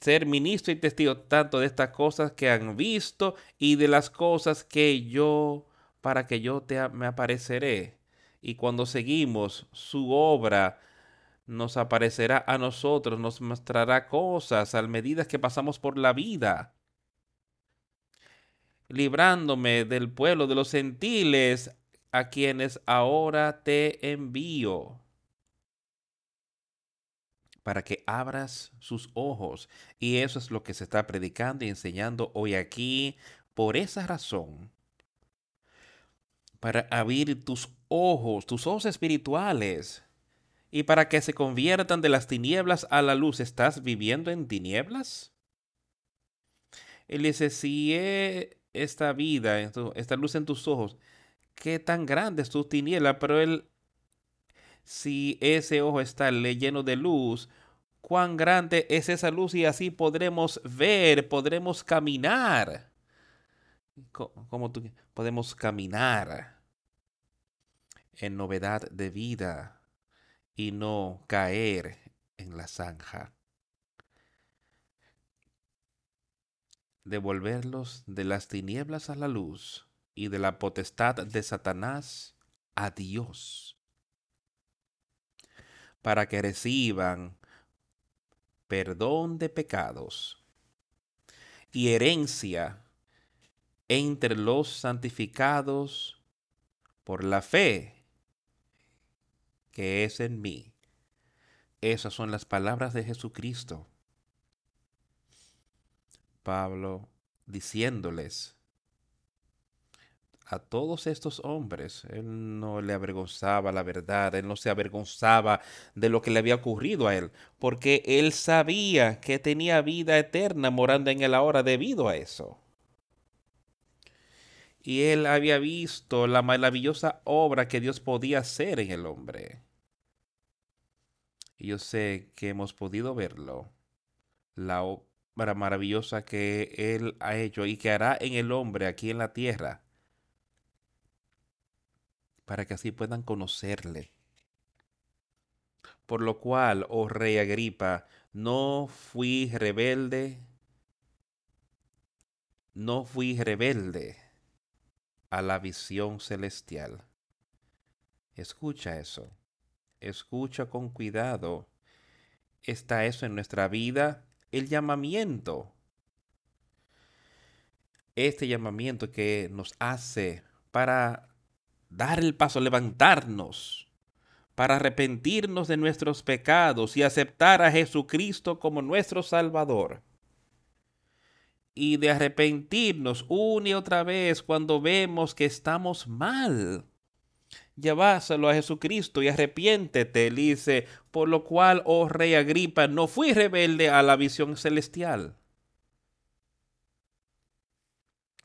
ser ministro y testigo tanto de estas cosas que han visto y de las cosas que yo, para que yo te, me apareceré y cuando seguimos su obra, nos aparecerá a nosotros, nos mostrará cosas a medida que pasamos por la vida, librándome del pueblo de los gentiles a quienes ahora te envío para que abras sus ojos. Y eso es lo que se está predicando y enseñando hoy aquí. Por esa razón, para abrir tus ojos, tus ojos espirituales, y para que se conviertan de las tinieblas a la luz. ¿Estás viviendo en tinieblas? Él dice, si esta vida, esta luz en tus ojos, qué tan grande es tu tiniebla, pero él, si ese ojo está lleno de luz, cuán grande es esa luz y así podremos ver, podremos caminar. Como tú podemos caminar en novedad de vida y no caer en la zanja. Devolverlos de las tinieblas a la luz y de la potestad de Satanás a Dios, para que reciban perdón de pecados y herencia entre los santificados por la fe que es en mí. Esas son las palabras de Jesucristo. Pablo diciéndoles a todos estos hombres, él no le avergonzaba la verdad, él no se avergonzaba de lo que le había ocurrido a él, porque él sabía que tenía vida eterna morando en él ahora debido a eso y él había visto la maravillosa obra que Dios podía hacer en el hombre. Y yo sé que hemos podido verlo, la obra maravillosa que Él ha hecho y que hará en el hombre aquí en la tierra, para que así puedan conocerle. Por lo cual, oh rey Agripa, no fui rebelde, no fui rebelde a la visión celestial. Escucha eso. Escucha con cuidado. ¿Está eso en nuestra vida? El llamamiento. Este llamamiento que nos hace para dar el paso, levantarnos, para arrepentirnos de nuestros pecados y aceptar a Jesucristo como nuestro Salvador y de arrepentirnos una y otra vez cuando vemos que estamos mal. Lleváselo a Jesucristo y arrepiéntete, dice, por lo cual, oh rey Agripa, no fui rebelde a la visión celestial,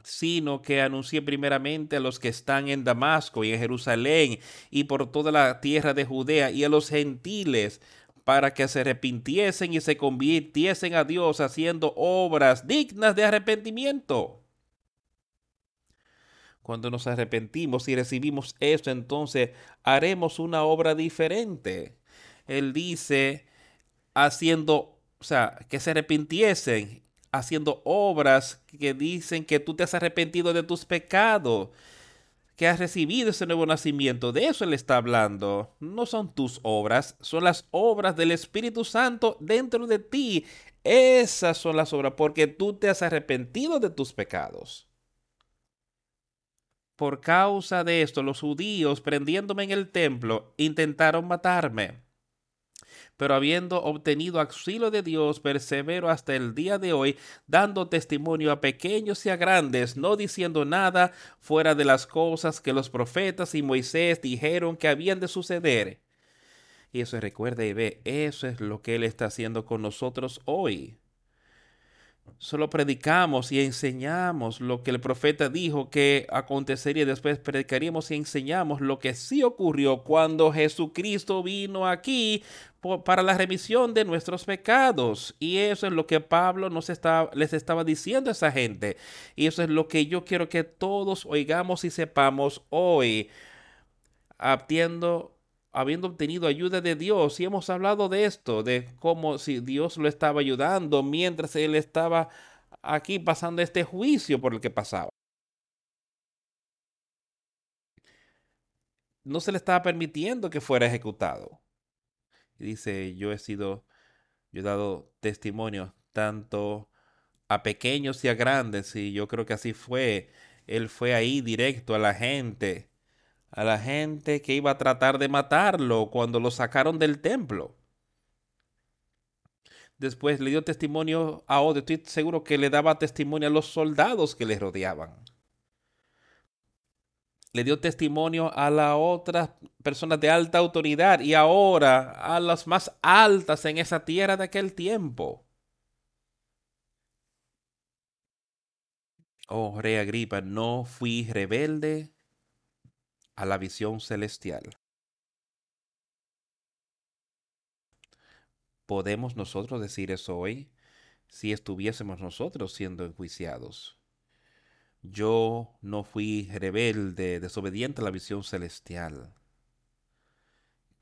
sino que anuncié primeramente a los que están en Damasco y en Jerusalén y por toda la tierra de Judea y a los gentiles para que se arrepintiesen y se convirtiesen a Dios haciendo obras dignas de arrepentimiento. Cuando nos arrepentimos y recibimos esto, entonces haremos una obra diferente. Él dice, haciendo, o sea, que se arrepintiesen, haciendo obras que dicen que tú te has arrepentido de tus pecados que has recibido ese nuevo nacimiento. De eso Él está hablando. No son tus obras, son las obras del Espíritu Santo dentro de ti. Esas son las obras porque tú te has arrepentido de tus pecados. Por causa de esto, los judíos, prendiéndome en el templo, intentaron matarme. pero habiendo obtenido auxilio de Dios, persevero hasta el día de hoy, dando testimonio a pequeños y a grandes, no diciendo nada fuera de las cosas que los profetas y Moisés dijeron que habían de suceder. Y eso recuerda y ve, eso es lo que Él está haciendo con nosotros hoy. Solo predicamos y enseñamos lo que el profeta dijo que acontecería. Después predicaríamos y enseñamos lo que sí ocurrió cuando Jesucristo vino aquí para la remisión de nuestros pecados. Y eso es lo que Pablo nos está, les estaba diciendo a esa gente. Y eso es lo que yo quiero que todos oigamos y sepamos hoy. Atiendo habiendo obtenido ayuda de Dios. Y hemos hablado de esto, de cómo si Dios lo estaba ayudando mientras él estaba aquí pasando este juicio por el que pasaba. No se le estaba permitiendo que fuera ejecutado. Dice, yo he sido, yo he dado testimonio tanto a pequeños y a grandes, y yo creo que así fue. Él fue ahí directo a la gente a la gente que iba a tratar de matarlo cuando lo sacaron del templo. Después le dio testimonio a otro. Estoy seguro que le daba testimonio a los soldados que le rodeaban. Le dio testimonio a las otras personas de alta autoridad y ahora a las más altas en esa tierra de aquel tiempo. Oh, rey Agripa, no fui rebelde a la visión celestial. ¿Podemos nosotros decir eso hoy si estuviésemos nosotros siendo enjuiciados? Yo no fui rebelde, desobediente a la visión celestial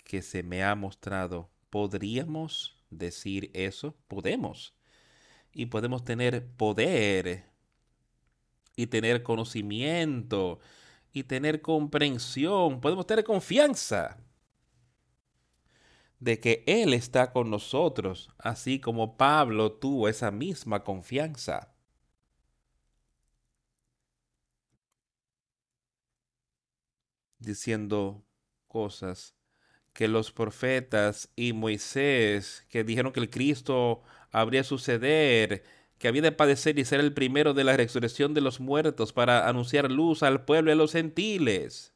que se me ha mostrado. ¿Podríamos decir eso? Podemos. Y podemos tener poder y tener conocimiento y tener comprensión, podemos tener confianza de que Él está con nosotros, así como Pablo tuvo esa misma confianza. Diciendo cosas que los profetas y Moisés, que dijeron que el Cristo habría suceder, que había de padecer y ser el primero de la resurrección de los muertos para anunciar luz al pueblo y a los gentiles.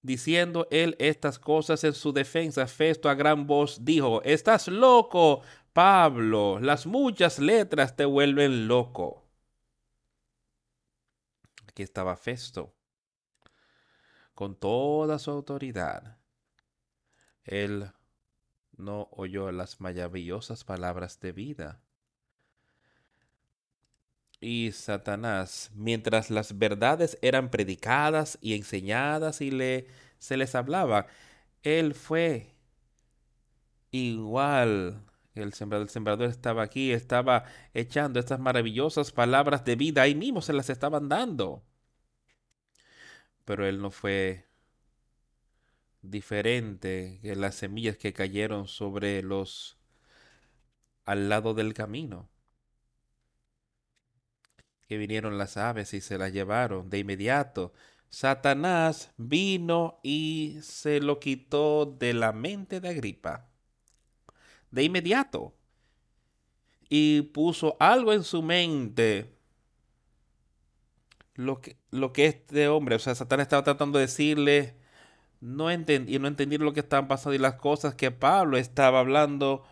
Diciendo él estas cosas en su defensa, Festo a gran voz dijo, Estás loco, Pablo, las muchas letras te vuelven loco. Aquí estaba Festo, con toda su autoridad. Él no oyó las maravillosas palabras de vida. Y Satanás, mientras las verdades eran predicadas y enseñadas y le, se les hablaba, él fue igual. El sembrador, el sembrador estaba aquí, estaba echando estas maravillosas palabras de vida, ahí mismo se las estaban dando. Pero él no fue diferente que las semillas que cayeron sobre los al lado del camino. Que vinieron las aves y se las llevaron de inmediato. Satanás vino y se lo quitó de la mente de Agripa. De inmediato. Y puso algo en su mente. Lo que, lo que este hombre, o sea, Satanás estaba tratando de decirle, no entendí, no entendí lo que estaban pasando y las cosas que Pablo estaba hablando,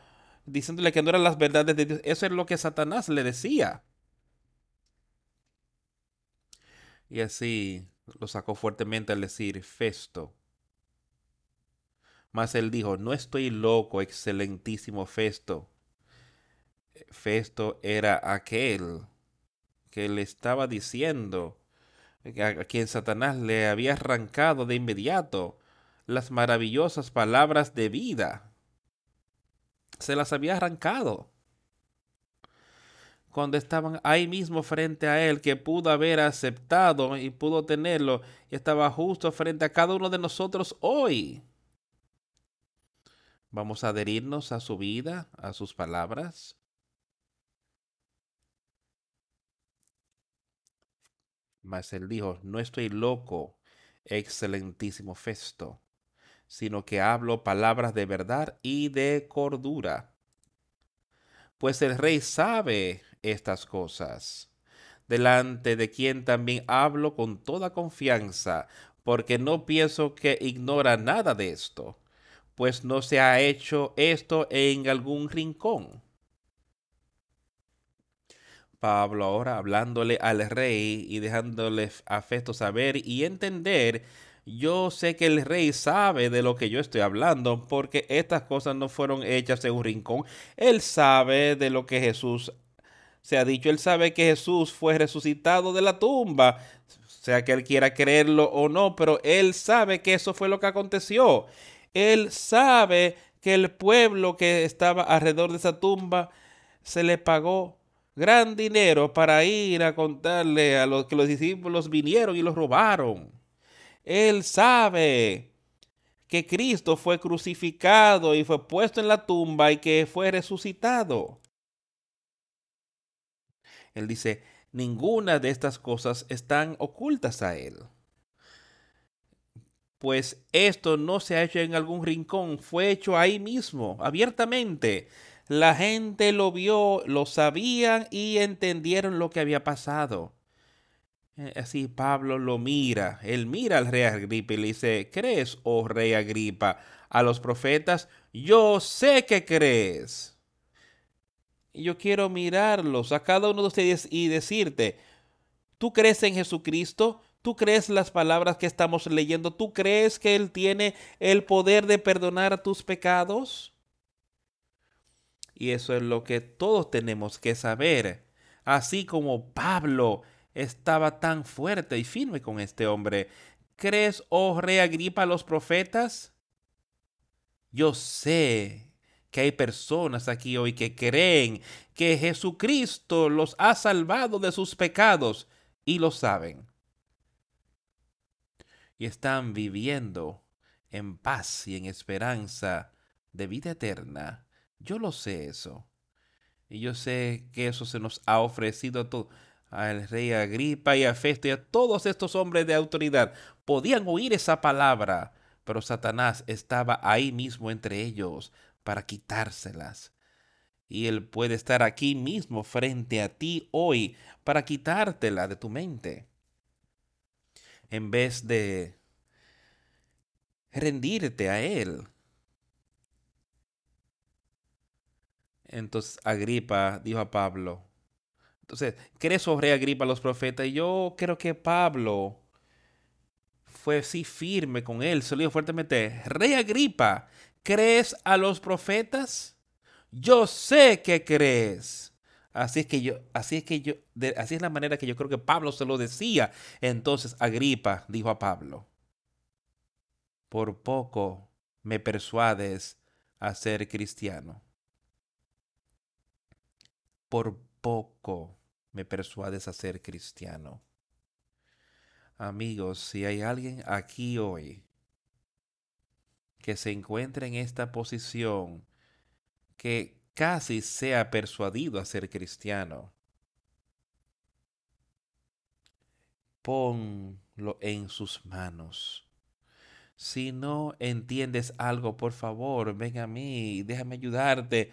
diciéndole que no eran las verdades de Dios. Eso es lo que Satanás le decía. Y así lo sacó fuertemente al decir Festo. Mas él dijo, no estoy loco, excelentísimo Festo. Festo era aquel que le estaba diciendo a quien Satanás le había arrancado de inmediato las maravillosas palabras de vida. Se las había arrancado. Cuando estaban ahí mismo frente a él, que pudo haber aceptado y pudo tenerlo, y estaba justo frente a cada uno de nosotros hoy. Vamos a adherirnos a su vida, a sus palabras. Mas él dijo, no estoy loco, excelentísimo Festo, sino que hablo palabras de verdad y de cordura. Pues el rey sabe estas cosas, delante de quien también hablo con toda confianza, porque no pienso que ignora nada de esto, pues no se ha hecho esto en algún rincón. Pablo ahora hablándole al rey y dejándole a saber y entender yo sé que el rey sabe de lo que yo estoy hablando, porque estas cosas no fueron hechas en un rincón. Él sabe de lo que Jesús se ha dicho. Él sabe que Jesús fue resucitado de la tumba, sea que él quiera creerlo o no, pero él sabe que eso fue lo que aconteció. Él sabe que el pueblo que estaba alrededor de esa tumba se le pagó gran dinero para ir a contarle a los que los discípulos vinieron y los robaron. Él sabe que Cristo fue crucificado y fue puesto en la tumba y que fue resucitado. Él dice, ninguna de estas cosas están ocultas a él. Pues esto no se ha hecho en algún rincón, fue hecho ahí mismo, abiertamente. La gente lo vio, lo sabían y entendieron lo que había pasado. Eh, así Pablo lo mira, él mira al rey Agripa y le dice, ¿crees, oh rey Agripa, a los profetas? Yo sé que crees. Y yo quiero mirarlos a cada uno de ustedes y decirte, ¿tú crees en Jesucristo? ¿Tú crees las palabras que estamos leyendo? ¿Tú crees que Él tiene el poder de perdonar tus pecados? Y eso es lo que todos tenemos que saber. Así como Pablo estaba tan fuerte y firme con este hombre. ¿Crees, oh rey Agripa, los profetas? Yo sé que hay personas aquí hoy que creen que Jesucristo los ha salvado de sus pecados y lo saben. Y están viviendo en paz y en esperanza de vida eterna. Yo lo sé eso. Y yo sé que eso se nos ha ofrecido a todos al rey Agripa y a Festo y a todos estos hombres de autoridad. Podían oír esa palabra, pero Satanás estaba ahí mismo entre ellos para quitárselas. Y él puede estar aquí mismo frente a ti hoy para quitártela de tu mente. En vez de rendirte a él. Entonces Agripa dijo a Pablo, entonces, ¿crees sobre Agripa los profetas? Y yo creo que Pablo fue así firme con él, se lo dijo fuertemente, Rey Agripa, ¿crees a los profetas? Yo sé que crees. Así es que yo, así es que yo, así es la manera que yo creo que Pablo se lo decía. Entonces Agripa dijo a Pablo, por poco me persuades a ser cristiano. Por poco me persuades a ser cristiano. Amigos, si hay alguien aquí hoy que se encuentra en esta posición, que casi sea persuadido a ser cristiano, ponlo en sus manos. Si no entiendes algo, por favor, ven a mí, déjame ayudarte,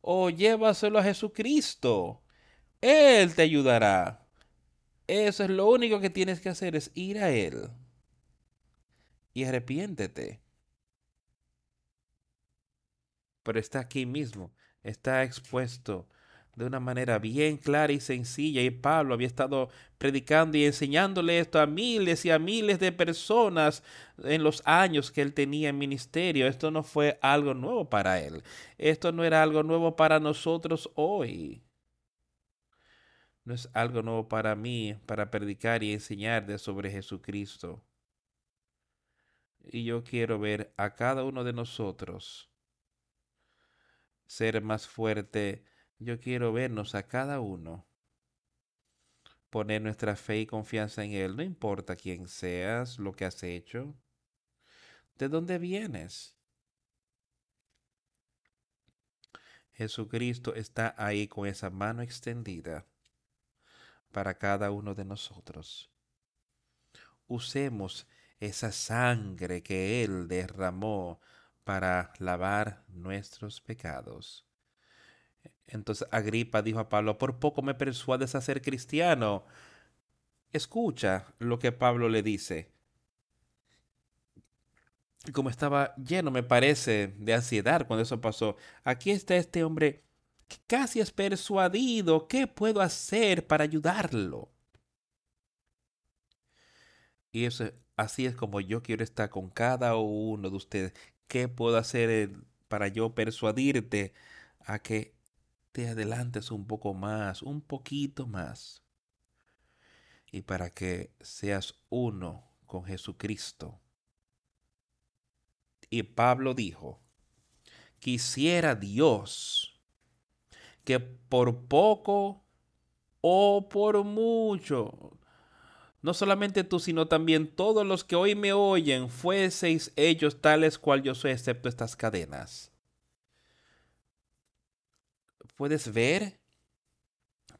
o llévaselo a Jesucristo. Él te ayudará. Eso es lo único que tienes que hacer, es ir a Él. Y arrepiéntete. Pero está aquí mismo, está expuesto de una manera bien clara y sencilla. Y Pablo había estado predicando y enseñándole esto a miles y a miles de personas en los años que él tenía en ministerio. Esto no fue algo nuevo para él. Esto no era algo nuevo para nosotros hoy no es algo nuevo para mí, para predicar y enseñar de sobre Jesucristo. Y yo quiero ver a cada uno de nosotros ser más fuerte. Yo quiero vernos a cada uno. Poner nuestra fe y confianza en Él. No importa quién seas, lo que has hecho. ¿De dónde vienes? Jesucristo está ahí con esa mano extendida para cada uno de nosotros. Usemos esa sangre que Él derramó para lavar nuestros pecados. Entonces Agripa dijo a Pablo, por poco me persuades a ser cristiano. Escucha lo que Pablo le dice. Como estaba lleno, me parece, de ansiedad cuando eso pasó. Aquí está este hombre casi es persuadido. ¿Qué puedo hacer para ayudarlo? Y eso, así es como yo quiero estar con cada uno de ustedes. ¿Qué puedo hacer eh, para yo persuadirte a que te adelantes un poco más, un poquito más? Y para que seas uno con Jesucristo. Y Pablo dijo, quisiera Dios que por poco o por mucho no solamente tú, sino también todos los que hoy me oyen, fueseis ellos tales cual yo soy, excepto estas cadenas. ¿Puedes ver?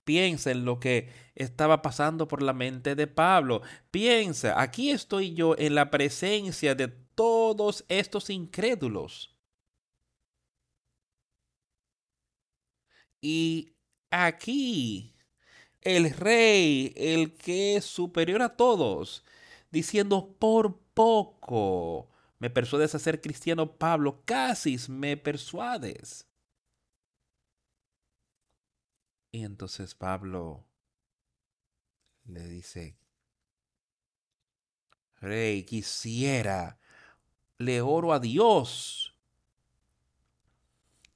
Piensa en lo que estaba pasando por la mente de Pablo. Piensa, aquí estoy yo en la presencia de todos estos incrédulos. Y aquí el rey, el que es superior a todos, diciendo, por poco me persuades a ser cristiano, Pablo, casi me persuades. Y entonces Pablo le dice, Rey, quisiera, le oro a Dios,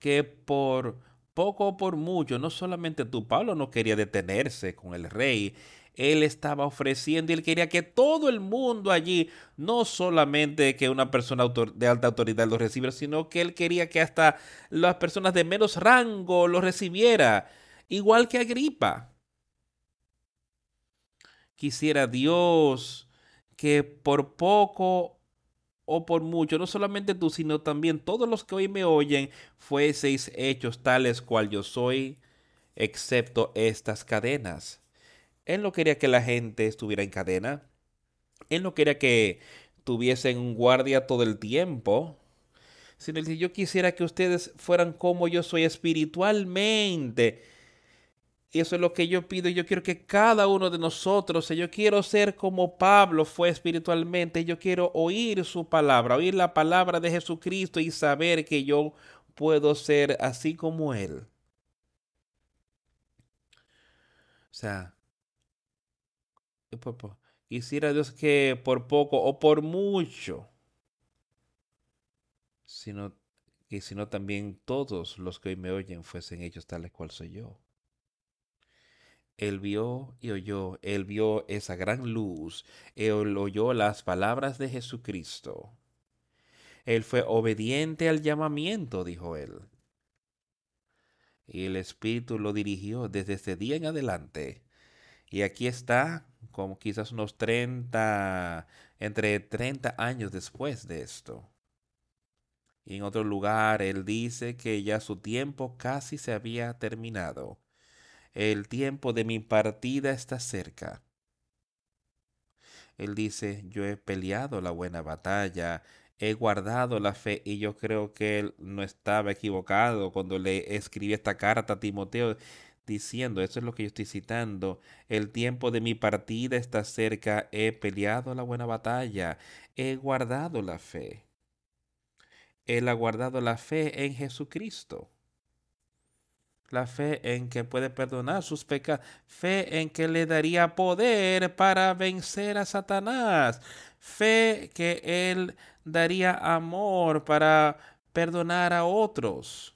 que por poco por mucho, no solamente tú, Pablo no quería detenerse con el rey, él estaba ofreciendo y él quería que todo el mundo allí, no solamente que una persona de alta autoridad lo recibiera, sino que él quería que hasta las personas de menos rango lo recibiera, igual que Agripa. Quisiera Dios que por poco o por mucho, no solamente tú, sino también todos los que hoy me oyen, fueseis hechos tales cual yo soy, excepto estas cadenas. Él no quería que la gente estuviera en cadena. Él no quería que tuviesen un guardia todo el tiempo. Sino que yo quisiera que ustedes fueran como yo soy espiritualmente y eso es lo que yo pido. Yo quiero que cada uno de nosotros, yo quiero ser como Pablo fue espiritualmente. Yo quiero oír su palabra, oír la palabra de Jesucristo y saber que yo puedo ser así como Él. O sea, quisiera Dios que por poco o por mucho, sino que sino también todos los que hoy me oyen fuesen ellos tales cual soy yo. Él vio y oyó, él vio esa gran luz, él oyó las palabras de Jesucristo. Él fue obediente al llamamiento, dijo él. Y el Espíritu lo dirigió desde ese día en adelante. Y aquí está, como quizás unos 30, entre 30 años después de esto. Y en otro lugar, él dice que ya su tiempo casi se había terminado el tiempo de mi partida está cerca. Él dice, yo he peleado la buena batalla, he guardado la fe y yo creo que él no estaba equivocado cuando le escribí esta carta a Timoteo diciendo, eso es lo que yo estoy citando, el tiempo de mi partida está cerca, he peleado la buena batalla, he guardado la fe. Él ha guardado la fe en Jesucristo la fe en que puede perdonar sus pecados, fe en que le daría poder para vencer a Satanás, fe que él daría amor para perdonar a otros.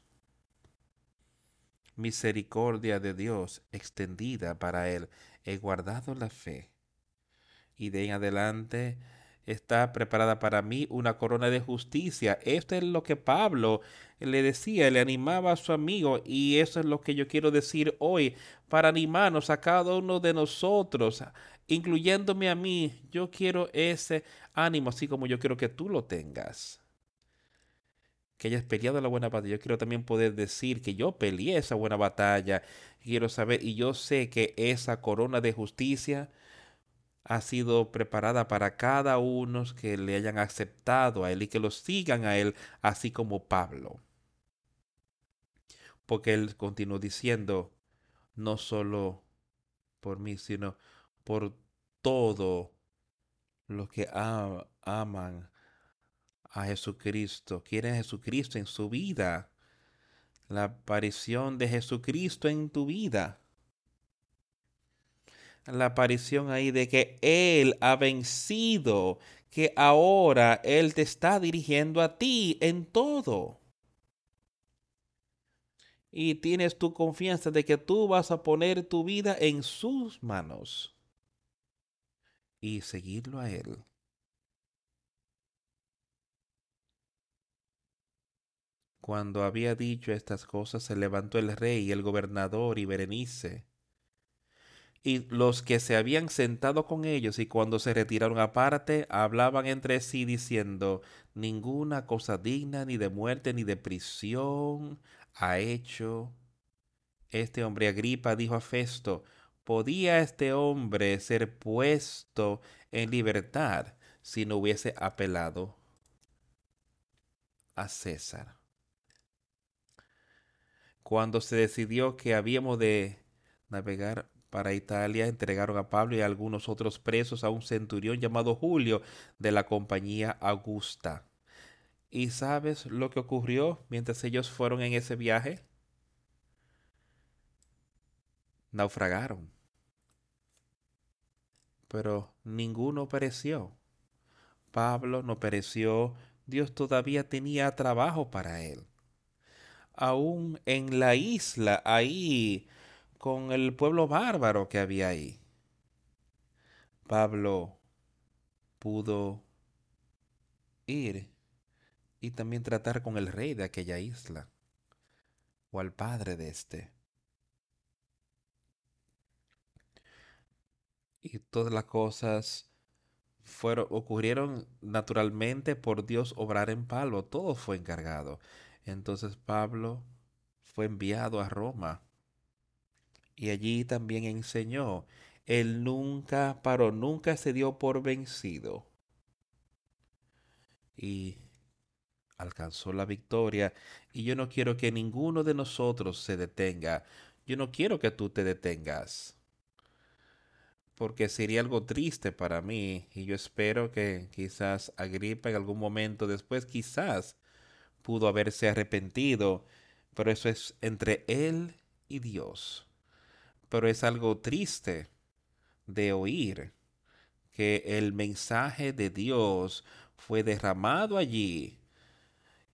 Misericordia de Dios extendida para él. He guardado la fe. Y de en adelante está preparada para mí una corona de justicia. Esto es lo que Pablo le decía, le animaba a su amigo y eso es lo que yo quiero decir hoy para animarnos a cada uno de nosotros, incluyéndome a mí. Yo quiero ese ánimo así como yo quiero que tú lo tengas. Que hayas peleado la buena batalla. Yo quiero también poder decir que yo peleé esa buena batalla. Quiero saber y yo sé que esa corona de justicia ha sido preparada para cada uno que le hayan aceptado a Él y que lo sigan a Él, así como Pablo. Porque Él continuó diciendo, no solo por mí, sino por todo los que aman a Jesucristo, quieren a Jesucristo en su vida, la aparición de Jesucristo en tu vida la aparición ahí de que Él ha vencido, que ahora Él te está dirigiendo a ti en todo. Y tienes tu confianza de que tú vas a poner tu vida en sus manos y seguirlo a Él. Cuando había dicho estas cosas, se levantó el rey el gobernador y Berenice y los que se habían sentado con ellos y cuando se retiraron aparte, hablaban entre sí diciendo, ninguna cosa digna ni de muerte ni de prisión ha hecho. Este hombre Agripa dijo a Festo, ¿podía este hombre ser puesto en libertad si no hubiese apelado a César? Cuando se decidió que habíamos de navegar para Italia entregaron a Pablo y a algunos otros presos a un centurión llamado Julio de la compañía Augusta. ¿Y sabes lo que ocurrió mientras ellos fueron en ese viaje? Naufragaron. Pero ninguno pereció. Pablo no pereció. Dios todavía tenía trabajo para él. Aún en la isla, ahí con el pueblo bárbaro que había ahí. Pablo pudo ir y también tratar con el rey de aquella isla o al padre de éste. Y todas las cosas fueron, ocurrieron naturalmente por Dios obrar en Pablo. Todo fue encargado. Entonces Pablo fue enviado a Roma y allí también enseñó. Él nunca paró, nunca se dio por vencido. Y alcanzó la victoria. Y yo no quiero que ninguno de nosotros se detenga. Yo no quiero que tú te detengas. Porque sería algo triste para mí. Y yo espero que quizás Agripa en algún momento después, quizás pudo haberse arrepentido. Pero eso es entre él y Dios pero es algo triste de oír que el mensaje de Dios fue derramado allí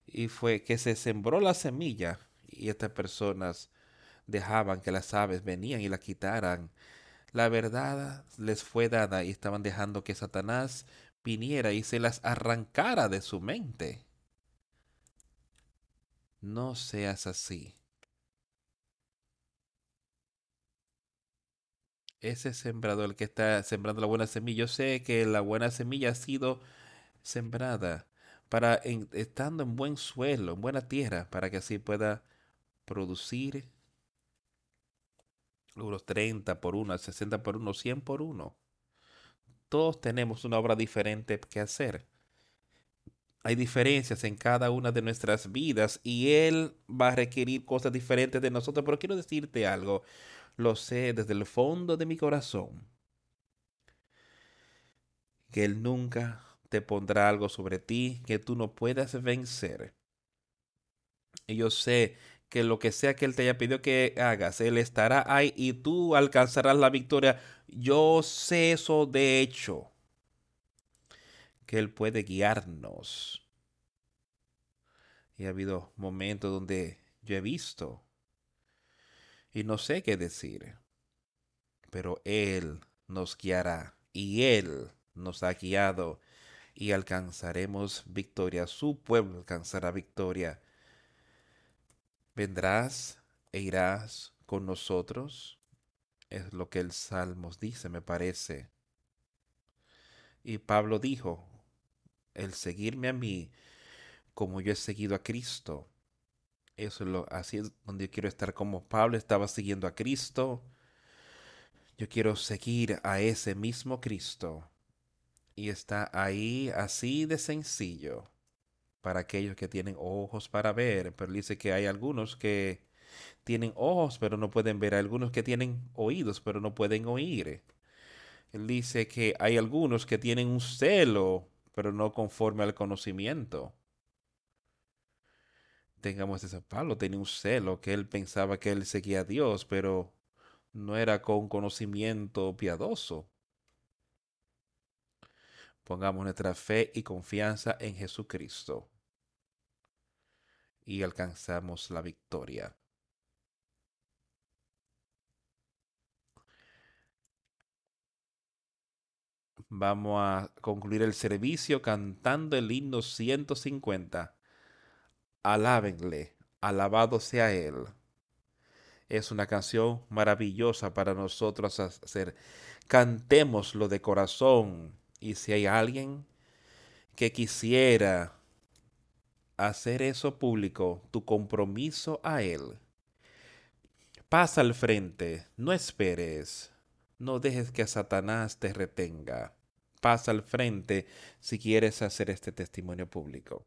y fue que se sembró la semilla y estas personas dejaban que las aves venían y la quitaran. La verdad les fue dada y estaban dejando que Satanás viniera y se las arrancara de su mente. No seas así. Ese sembrador, que está sembrando la buena semilla, yo sé que la buena semilla ha sido sembrada para estando en buen suelo, en buena tierra, para que así pueda producir unos 30 por 1, 60 por 1, 100 por 1. Todos tenemos una obra diferente que hacer. Hay diferencias en cada una de nuestras vidas y Él va a requerir cosas diferentes de nosotros. Pero quiero decirte algo lo sé desde el fondo de mi corazón, que Él nunca te pondrá algo sobre ti que tú no puedas vencer. Y yo sé que lo que sea que Él te haya pedido que hagas, Él estará ahí y tú alcanzarás la victoria. Yo sé eso de hecho, que Él puede guiarnos. Y ha habido momentos donde yo he visto y no sé qué decir. Pero Él nos guiará y Él nos ha guiado y alcanzaremos victoria. Su pueblo alcanzará victoria. Vendrás e irás con nosotros. Es lo que el Salmos dice, me parece. Y Pablo dijo, el seguirme a mí como yo he seguido a Cristo eso es lo, así es donde yo quiero estar como Pablo estaba siguiendo a Cristo. Yo quiero seguir a ese mismo Cristo. Y está ahí así de sencillo para aquellos que tienen ojos para ver. Pero dice que hay algunos que tienen ojos pero no pueden ver. Algunos que tienen oídos pero no pueden oír. Él dice que hay algunos que tienen un celo pero no conforme al conocimiento. Tengamos ese Pablo tenía un celo que él pensaba que él seguía a Dios, pero no era con conocimiento piadoso. Pongamos nuestra fe y confianza en Jesucristo y alcanzamos la victoria. Vamos a concluir el servicio cantando el himno 150. Alábenle, alabado sea Él. Es una canción maravillosa para nosotros hacer. Cantémoslo de corazón. Y si hay alguien que quisiera hacer eso público, tu compromiso a Él, pasa al frente, no esperes, no dejes que Satanás te retenga. Pasa al frente si quieres hacer este testimonio público.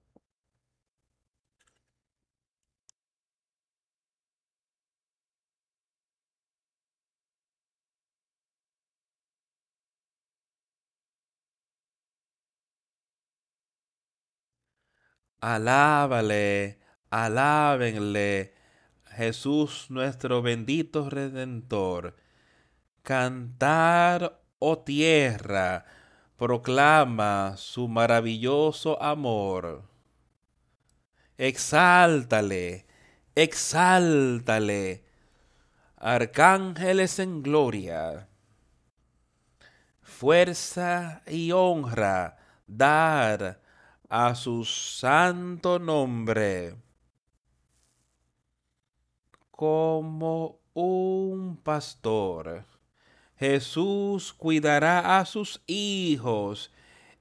Alábale, alábenle, Jesús nuestro bendito Redentor. Cantar, oh tierra, proclama su maravilloso amor. Exáltale, exáltale, arcángeles en gloria. Fuerza y honra dar a su santo nombre como un pastor. Jesús cuidará a sus hijos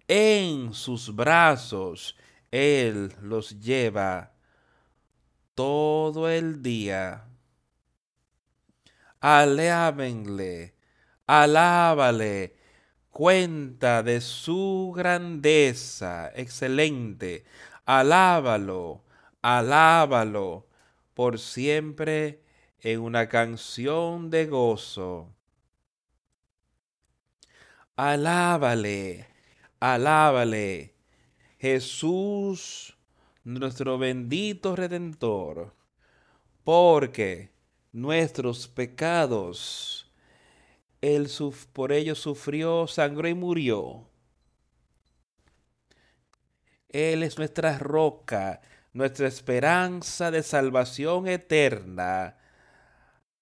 en sus brazos. Él los lleva todo el día. Alábenle, alábale, cuenta de su grandeza. Excelente. Alábalo, alábalo por siempre en una canción de gozo. Alábale, alábale, Jesús, nuestro bendito Redentor, porque nuestros pecados él por ello sufrió, sangró y murió. Él es nuestra roca, nuestra esperanza de salvación eterna.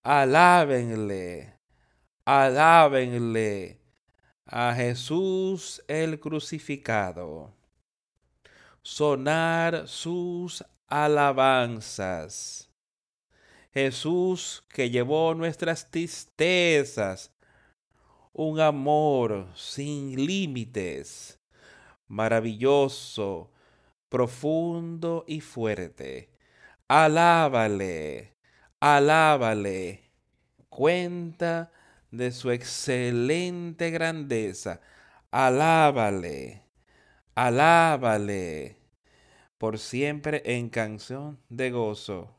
Alábenle, alábenle a Jesús el crucificado. Sonar sus alabanzas. Jesús que llevó nuestras tristezas un amor sin límites, maravilloso, profundo y fuerte. Alábale, alábale, cuenta de su excelente grandeza. Alábale, alábale, por siempre en canción de gozo.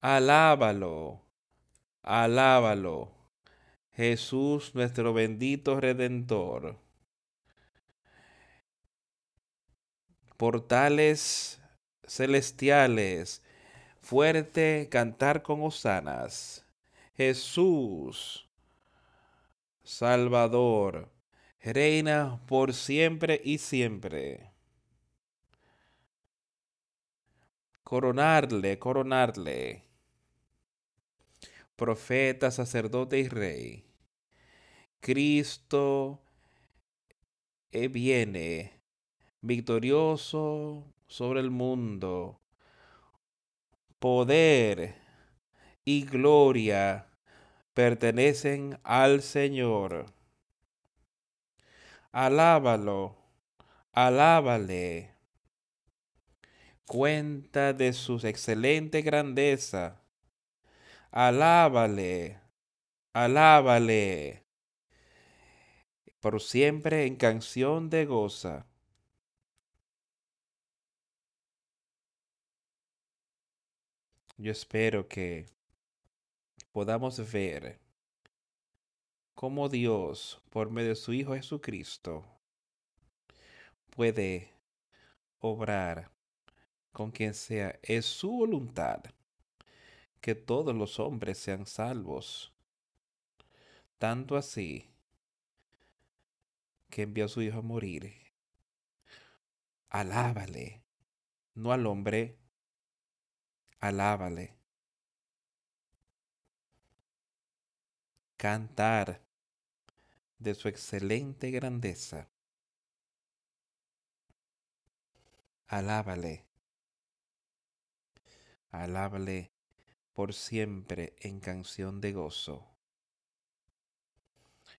Alábalo Alábalo, Jesús nuestro bendito Redentor. Portales celestiales, fuerte cantar con hosanas. Jesús, Salvador, reina por siempre y siempre. Coronarle, coronarle profeta, sacerdote y rey. Cristo eh, viene victorioso sobre el mundo. Poder y gloria pertenecen al Señor. Alábalo, alábale. Cuenta de su excelente grandeza Alábale, alábale. Por siempre en canción de goza. Yo espero que podamos ver cómo Dios, por medio de su Hijo Jesucristo, puede obrar con quien sea. Es su voluntad que todos los hombres sean salvos. Tanto así que envió a su Hijo a morir. Alábale, no al hombre, alábale. Cantar de su excelente grandeza. Alábale. Alábale por siempre en canción de gozo.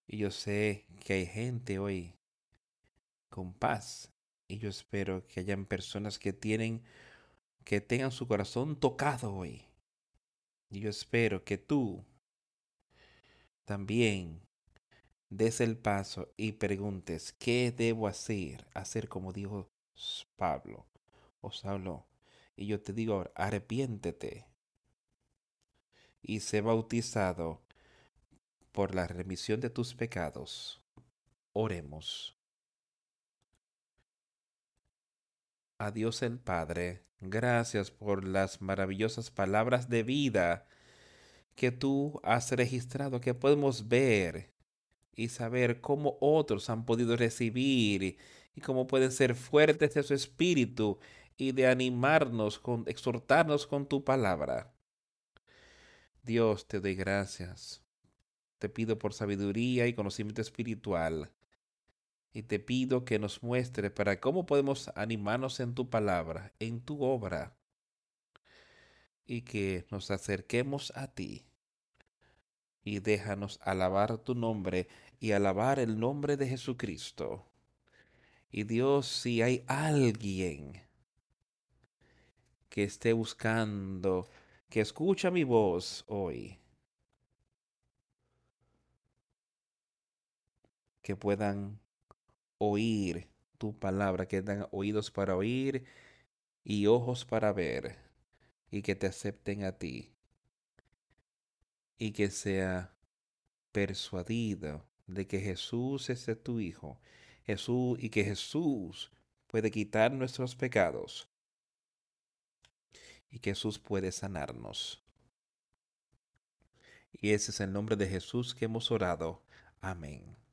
Y yo sé que hay gente hoy con paz. Y yo espero que hayan personas que tienen que tengan su corazón tocado hoy. Y yo espero que tú también des el paso y preguntes, ¿qué debo hacer? Hacer como dijo Pablo os habló. Y yo te digo ahora, arrepiéntete y sé bautizado por la remisión de tus pecados. Oremos. A Dios el Padre, gracias por las maravillosas palabras de vida que tú has registrado, que podemos ver y saber cómo otros han podido recibir y cómo pueden ser fuertes de su espíritu y de animarnos, con, exhortarnos con tu palabra. Dios, te doy gracias. Te pido por sabiduría y conocimiento espiritual. Y te pido que nos muestre para cómo podemos animarnos en tu palabra, en tu obra. Y que nos acerquemos a ti. Y déjanos alabar tu nombre y alabar el nombre de Jesucristo. Y Dios, si hay alguien que esté buscando, que escucha mi voz hoy, que puedan oír tu palabra, que tengan oídos para oír y ojos para ver, y que te acepten a ti, y que sea persuadido de que Jesús es tu Hijo, Jesús y que Jesús puede quitar nuestros pecados y Jesús puede sanarnos. Y ese es el nombre de Jesús que hemos orado. Amén.